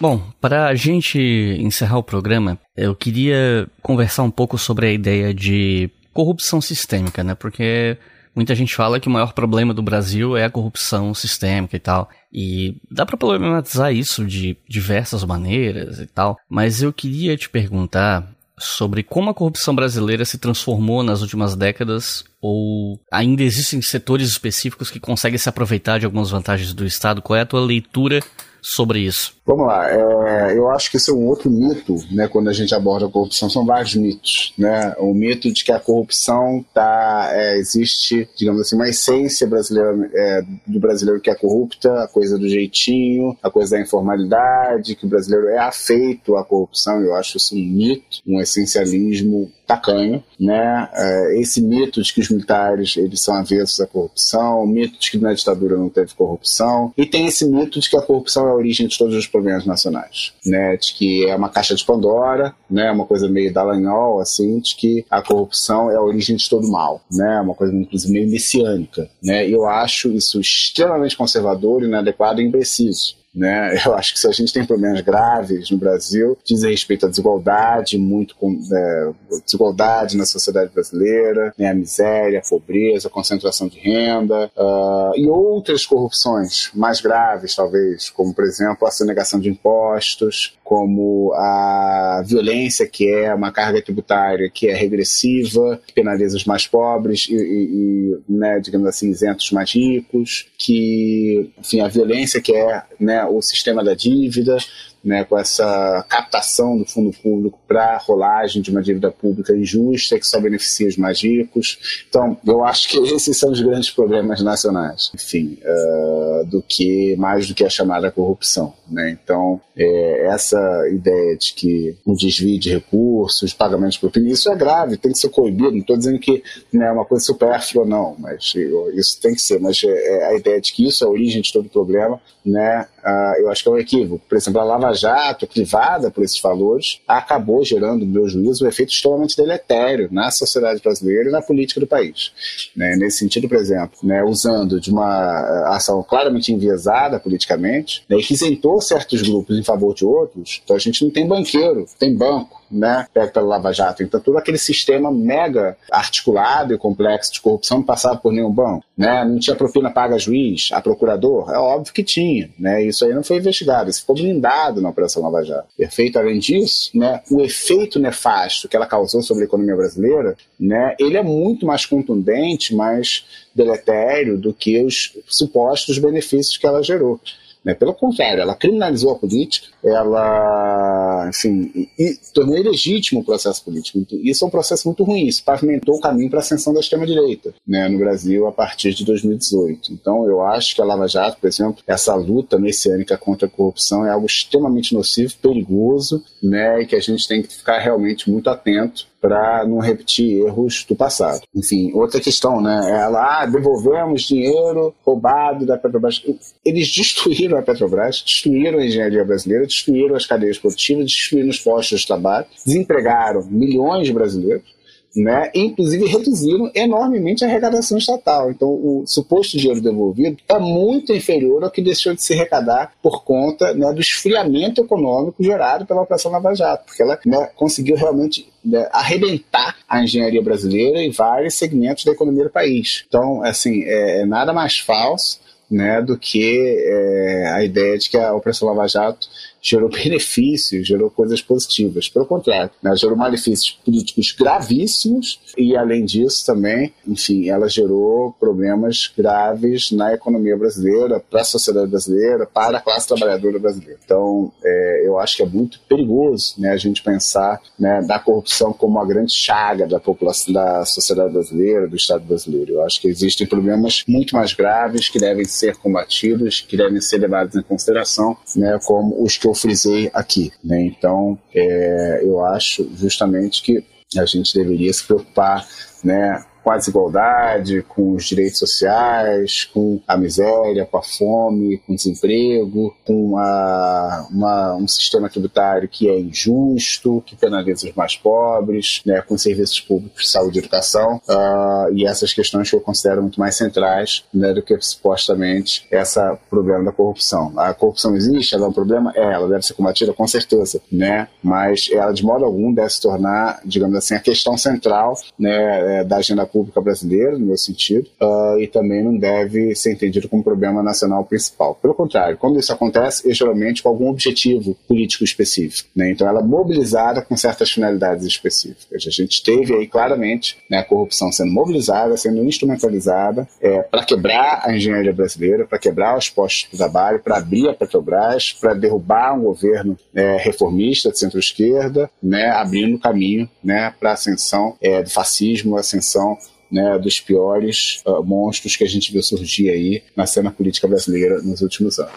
Bom, para a gente encerrar o programa, eu queria conversar um pouco sobre a ideia de corrupção sistêmica, né? Porque muita gente fala que o maior problema do Brasil é a corrupção sistêmica e tal. E dá para problematizar isso de diversas maneiras e tal. Mas eu queria te perguntar sobre como a corrupção brasileira se transformou nas últimas décadas ou ainda existem setores específicos que conseguem se aproveitar de algumas vantagens do Estado. Qual é a tua leitura sobre isso? Vamos lá, é, eu acho que esse é um outro mito, né, quando a gente aborda a corrupção, são vários mitos, né, o mito de que a corrupção tá, é, existe, digamos assim, uma essência brasileira, é, do brasileiro que é corrupta, a coisa do jeitinho, a coisa da informalidade, que o brasileiro é afeito à corrupção, eu acho isso um mito, um essencialismo tacanho, né? É, esse mito de que os militares eles são avessos à corrupção, o mito de que na ditadura não teve corrupção, e tem esse mito de que a corrupção é a origem de todos os problemas nacionais, né? De que é uma caixa de Pandora, né? Uma coisa meio dalanhol, assim, de que a corrupção é a origem de todo mal, né? Uma coisa inclusive meio messiânica, né? Eu acho isso extremamente conservador, inadequado e impreciso. Né? Eu acho que se a gente tem problemas graves no Brasil, diz respeito à desigualdade, muito com, é, desigualdade na sociedade brasileira, né? a miséria, a pobreza, a concentração de renda uh, e outras corrupções mais graves, talvez, como por exemplo a sonegação de impostos, como a violência, que é uma carga tributária que é regressiva, que penaliza os mais pobres e, e, e né, digamos assim, isentos mais ricos, que, enfim, a violência que é né, o sistema da dívida, né, com essa captação do fundo público para rolagem de uma dívida pública injusta que só beneficia os mais ricos. Então, eu acho que esses são os grandes problemas nacionais, enfim, uh, do que mais do que a chamada corrupção. Né? Então, é, essa ideia de que um desvio de recursos, pagamentos por propina, isso é grave, tem que ser coibido. Não estou dizendo que né, é uma coisa supérflua, não, mas isso tem que ser. Mas é, é a ideia de que isso é a origem de todo o problema, né? Uh, eu acho que é um equívoco. Por exemplo, a Lava Jato, privada por esses valores, acabou gerando, no meu juízo, um efeito extremamente deletério na sociedade brasileira e na política do país. Né? Nesse sentido, por exemplo, né, usando de uma ação claramente enviesada politicamente, né, que isentou certos grupos em favor de outros, então a gente não tem banqueiro, tem banco né, pego pela Lava Jato. Então, todo aquele sistema mega articulado e complexo de corrupção não passava por nenhum banco. Né? Não tinha propina paga a juiz, a procurador? É óbvio que tinha. Né? Isso aí não foi investigado, isso ficou blindado na Operação Lava Jato. Perfeito? Além disso, né, o efeito nefasto que ela causou sobre a economia brasileira, né, ele é muito mais contundente, mais deletério do que os supostos benefícios que ela gerou. Né? Pelo contrário, ela criminalizou a política, ela, enfim, e, tornou ilegítimo o processo político. Isso é um processo muito ruim, isso pavimentou o caminho para a ascensão da extrema-direita né, no Brasil a partir de 2018. Então, eu acho que a Lava Jato, por exemplo, essa luta messiânica contra a corrupção é algo extremamente nocivo, perigoso, né, e que a gente tem que ficar realmente muito atento para não repetir erros do passado. Enfim, outra questão, né? Ela, ah, devolvemos dinheiro roubado da Petrobras. Eles destruíram a Petrobras, destruíram a engenharia brasileira, destruíram as cadeias produtivas, destruíram os postos de trabalho, desempregaram milhões de brasileiros né? Inclusive reduziram enormemente a arrecadação estatal. Então, o suposto dinheiro devolvido é muito inferior ao que deixou de se arrecadar por conta né, do esfriamento econômico gerado pela Operação Lava Jato, porque ela né, conseguiu realmente né, arrebentar a engenharia brasileira em vários segmentos da economia do país. Então, assim, é, é nada mais falso né, do que é, a ideia de que a Operação Lava Jato gerou benefícios, gerou coisas positivas. Pelo contrário, né, gerou malefícios políticos gravíssimos e, além disso, também, enfim, ela gerou problemas graves na economia brasileira, para a sociedade brasileira, para a classe trabalhadora brasileira. Então, é, eu acho que é muito perigoso né, a gente pensar né, da corrupção como uma grande chaga da população, da sociedade brasileira, do Estado brasileiro. Eu acho que existem problemas muito mais graves que devem ser combatidos, que devem ser levados em consideração, né, como os que eu frisei aqui. Né? Então, é, eu acho justamente que a gente deveria se preocupar né, com a desigualdade, com os direitos sociais, com a miséria, com a fome, com o desemprego, com a, uma, um sistema tributário que é injusto, que penaliza os mais pobres, né, com serviços públicos de saúde e educação, uh, e essas questões que eu considero muito mais centrais né, do que supostamente esse problema da corrupção. A corrupção existe, ela é um problema? É, ela deve ser combatida com certeza, né, mas ela de modo algum deve se tornar, digamos assim, a questão central né, é, da agenda pública brasileira, no meu sentido, uh, e também não deve ser entendido como problema nacional principal. Pelo contrário, quando isso acontece, é geralmente com algum objetivo político específico. Né? Então, ela é mobilizada com certas finalidades específicas. A gente teve aí claramente né, a corrupção sendo mobilizada, sendo instrumentalizada é, para quebrar a engenharia brasileira, para quebrar os postos de trabalho, para abrir a Petrobras, para derrubar um governo é, reformista de centro-esquerda, né, abrindo caminho né, para a ascensão é, do fascismo, ascensão né, dos piores uh, monstros que a gente viu surgir aí na cena política brasileira nos últimos anos.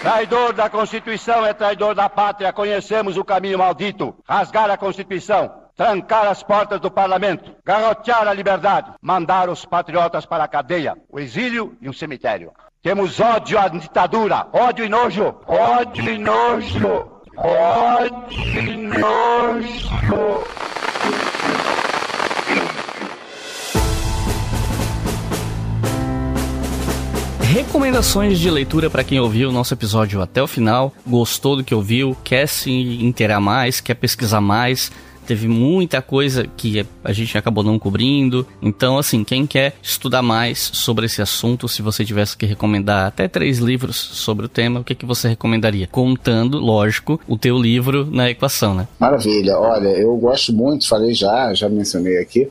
Traidor da Constituição é traidor da pátria. Conhecemos o caminho maldito. Rasgar a Constituição, trancar as portas do parlamento, garrotear a liberdade, mandar os patriotas para a cadeia, o exílio e um cemitério. Temos ódio à ditadura, ódio e nojo, ódio e nojo, ódio e nojo. Recomendações de leitura para quem ouviu o nosso episódio até o final, gostou do que ouviu, quer se inteirar mais, quer pesquisar mais, teve muita coisa que a gente acabou não cobrindo. Então, assim, quem quer estudar mais sobre esse assunto, se você tivesse que recomendar até três livros sobre o tema, o que, que você recomendaria? Contando, lógico, o teu livro na equação, né? Maravilha. Olha, eu gosto muito, falei já, já mencionei aqui,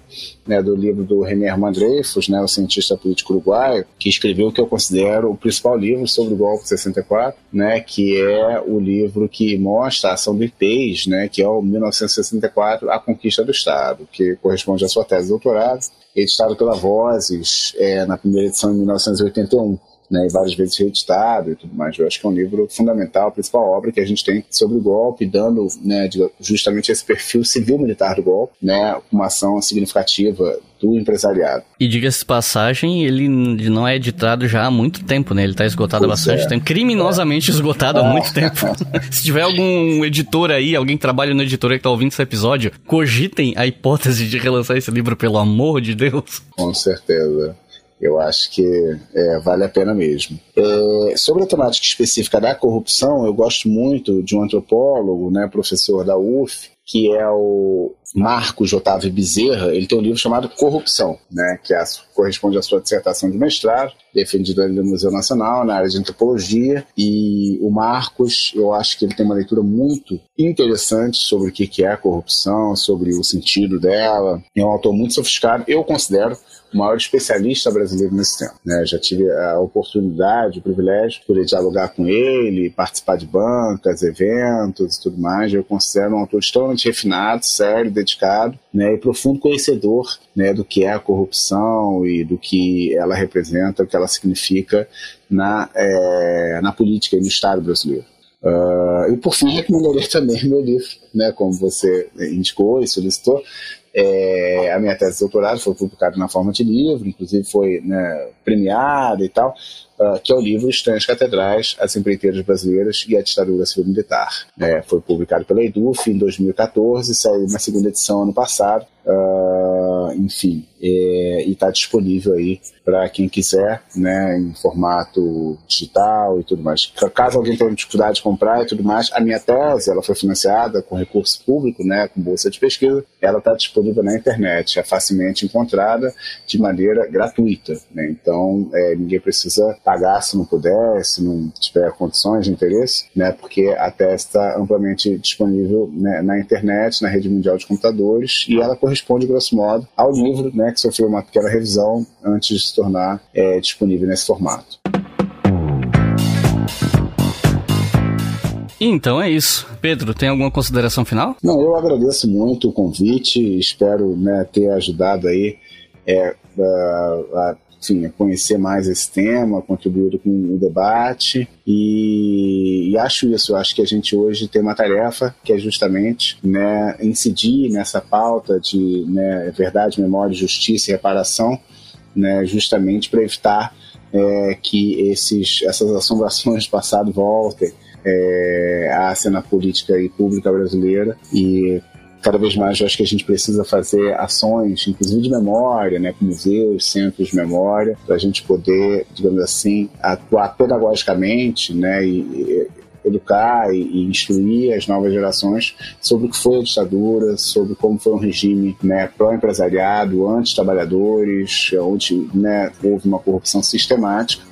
né, do livro do René Hermann Dreyfus, né, o cientista político uruguaio, que escreveu o que eu considero o principal livro sobre o golpe de 64, né, que é o livro que mostra a ação do IPES, né, que é o 1964, A Conquista do Estado, que corresponde à sua tese de doutorado, editado pela Vozes é, na primeira edição em 1981 né, e várias vezes reeditado e tudo mais. Eu acho que é um livro fundamental, a principal obra que a gente tem sobre o golpe, dando né, justamente esse perfil civil-militar do golpe, né, uma ação significativa do empresariado. E diga-se passagem, ele não é editado já há muito tempo, né? Ele está esgotado pois há bastante é. tempo, criminosamente é. esgotado há é. muito tempo. Se tiver algum editor aí, alguém que trabalha no editor que está ouvindo esse episódio, cogitem a hipótese de relançar esse livro, pelo amor de Deus. Com certeza. Eu acho que é, vale a pena mesmo. É, sobre a temática específica da corrupção, eu gosto muito de um antropólogo, né, professor da UF, que é o Marcos Otávio Bezerra, ele tem um livro chamado Corrupção, né, que é, corresponde à sua dissertação de mestrado, defendida no Museu Nacional, na área de antropologia. E o Marcos, eu acho que ele tem uma leitura muito interessante sobre o que é a corrupção, sobre o sentido dela. É um autor muito sofisticado, eu considero o maior especialista brasileiro nesse tema. Né? Já tive a oportunidade, o privilégio de poder dialogar com ele, participar de bancas, eventos e tudo mais. Eu considero um autor extremamente refinado, sério, dedicado né, e profundo conhecedor né, do que é a corrupção e do que ela representa, o que ela significa na, é, na política e no Estado brasileiro. Uh, e por fim, recomendaria também meu livro, né, como você indicou e solicitou, é, a minha tese de doutorado foi publicada na forma de livro, inclusive foi né, premiada e tal, uh, que é o livro Estranhas Catedrais, As Empreiteiras Brasileiras e a Ditadura Civil Militar. É, foi publicado pela EDUF em 2014, saiu na segunda edição ano passado. Uh, enfim, é, e está disponível aí para quem quiser, né, em formato digital e tudo mais. Caso alguém tenha dificuldade de comprar e tudo mais, a minha tese ela foi financiada com recurso público, né, com bolsa de pesquisa. Ela está disponível na internet, é facilmente encontrada de maneira gratuita. Né? Então, é, ninguém precisa pagar se não puder, se não tiver condições de interesse, né, porque a tese está amplamente disponível né, na internet, na rede mundial de computadores, e ela corresponde corresponde, grosso modo, ao livro né, que sofreu uma pequena revisão antes de se tornar é, disponível nesse formato. Então é isso. Pedro, tem alguma consideração final? Não, eu agradeço muito o convite, espero né, ter ajudado aí é, a, a enfim, conhecer mais esse tema, contribuir com o debate. E, e, acho isso, acho que a gente hoje tem uma tarefa que é justamente né, incidir nessa pauta de né, verdade, memória, justiça e reparação, né, justamente para evitar é, que esses, essas assombrações do passado voltem é, à cena política e pública brasileira. E cada vez mais eu acho que a gente precisa fazer ações, inclusive de memória, né, com museus, centros de memória, para a gente poder, digamos assim, atuar pedagogicamente, né, e, e educar e, e, instruir as novas gerações sobre o que foi a ditadura, sobre como foi um regime né, pró-empresariado, anti-trabalhadores, onde né, houve uma corrupção sistemática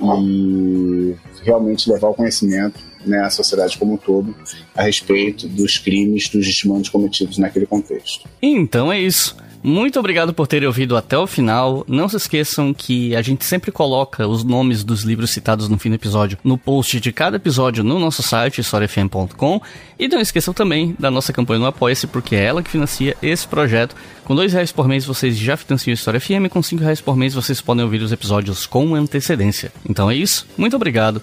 e realmente levar o conhecimento né, à sociedade como um todo a respeito dos crimes, dos desmandos cometidos naquele contexto. Então é isso. Muito obrigado por terem ouvido até o final. Não se esqueçam que a gente sempre coloca os nomes dos livros citados no fim do episódio no post de cada episódio no nosso site, historiafm.com. E não esqueçam também da nossa campanha no Apoia-se, porque é ela que financia esse projeto. Com dois reais por mês vocês já financiam a História FM, com cinco reais por mês vocês podem ouvir os episódios com antecedência. Então é isso, muito obrigado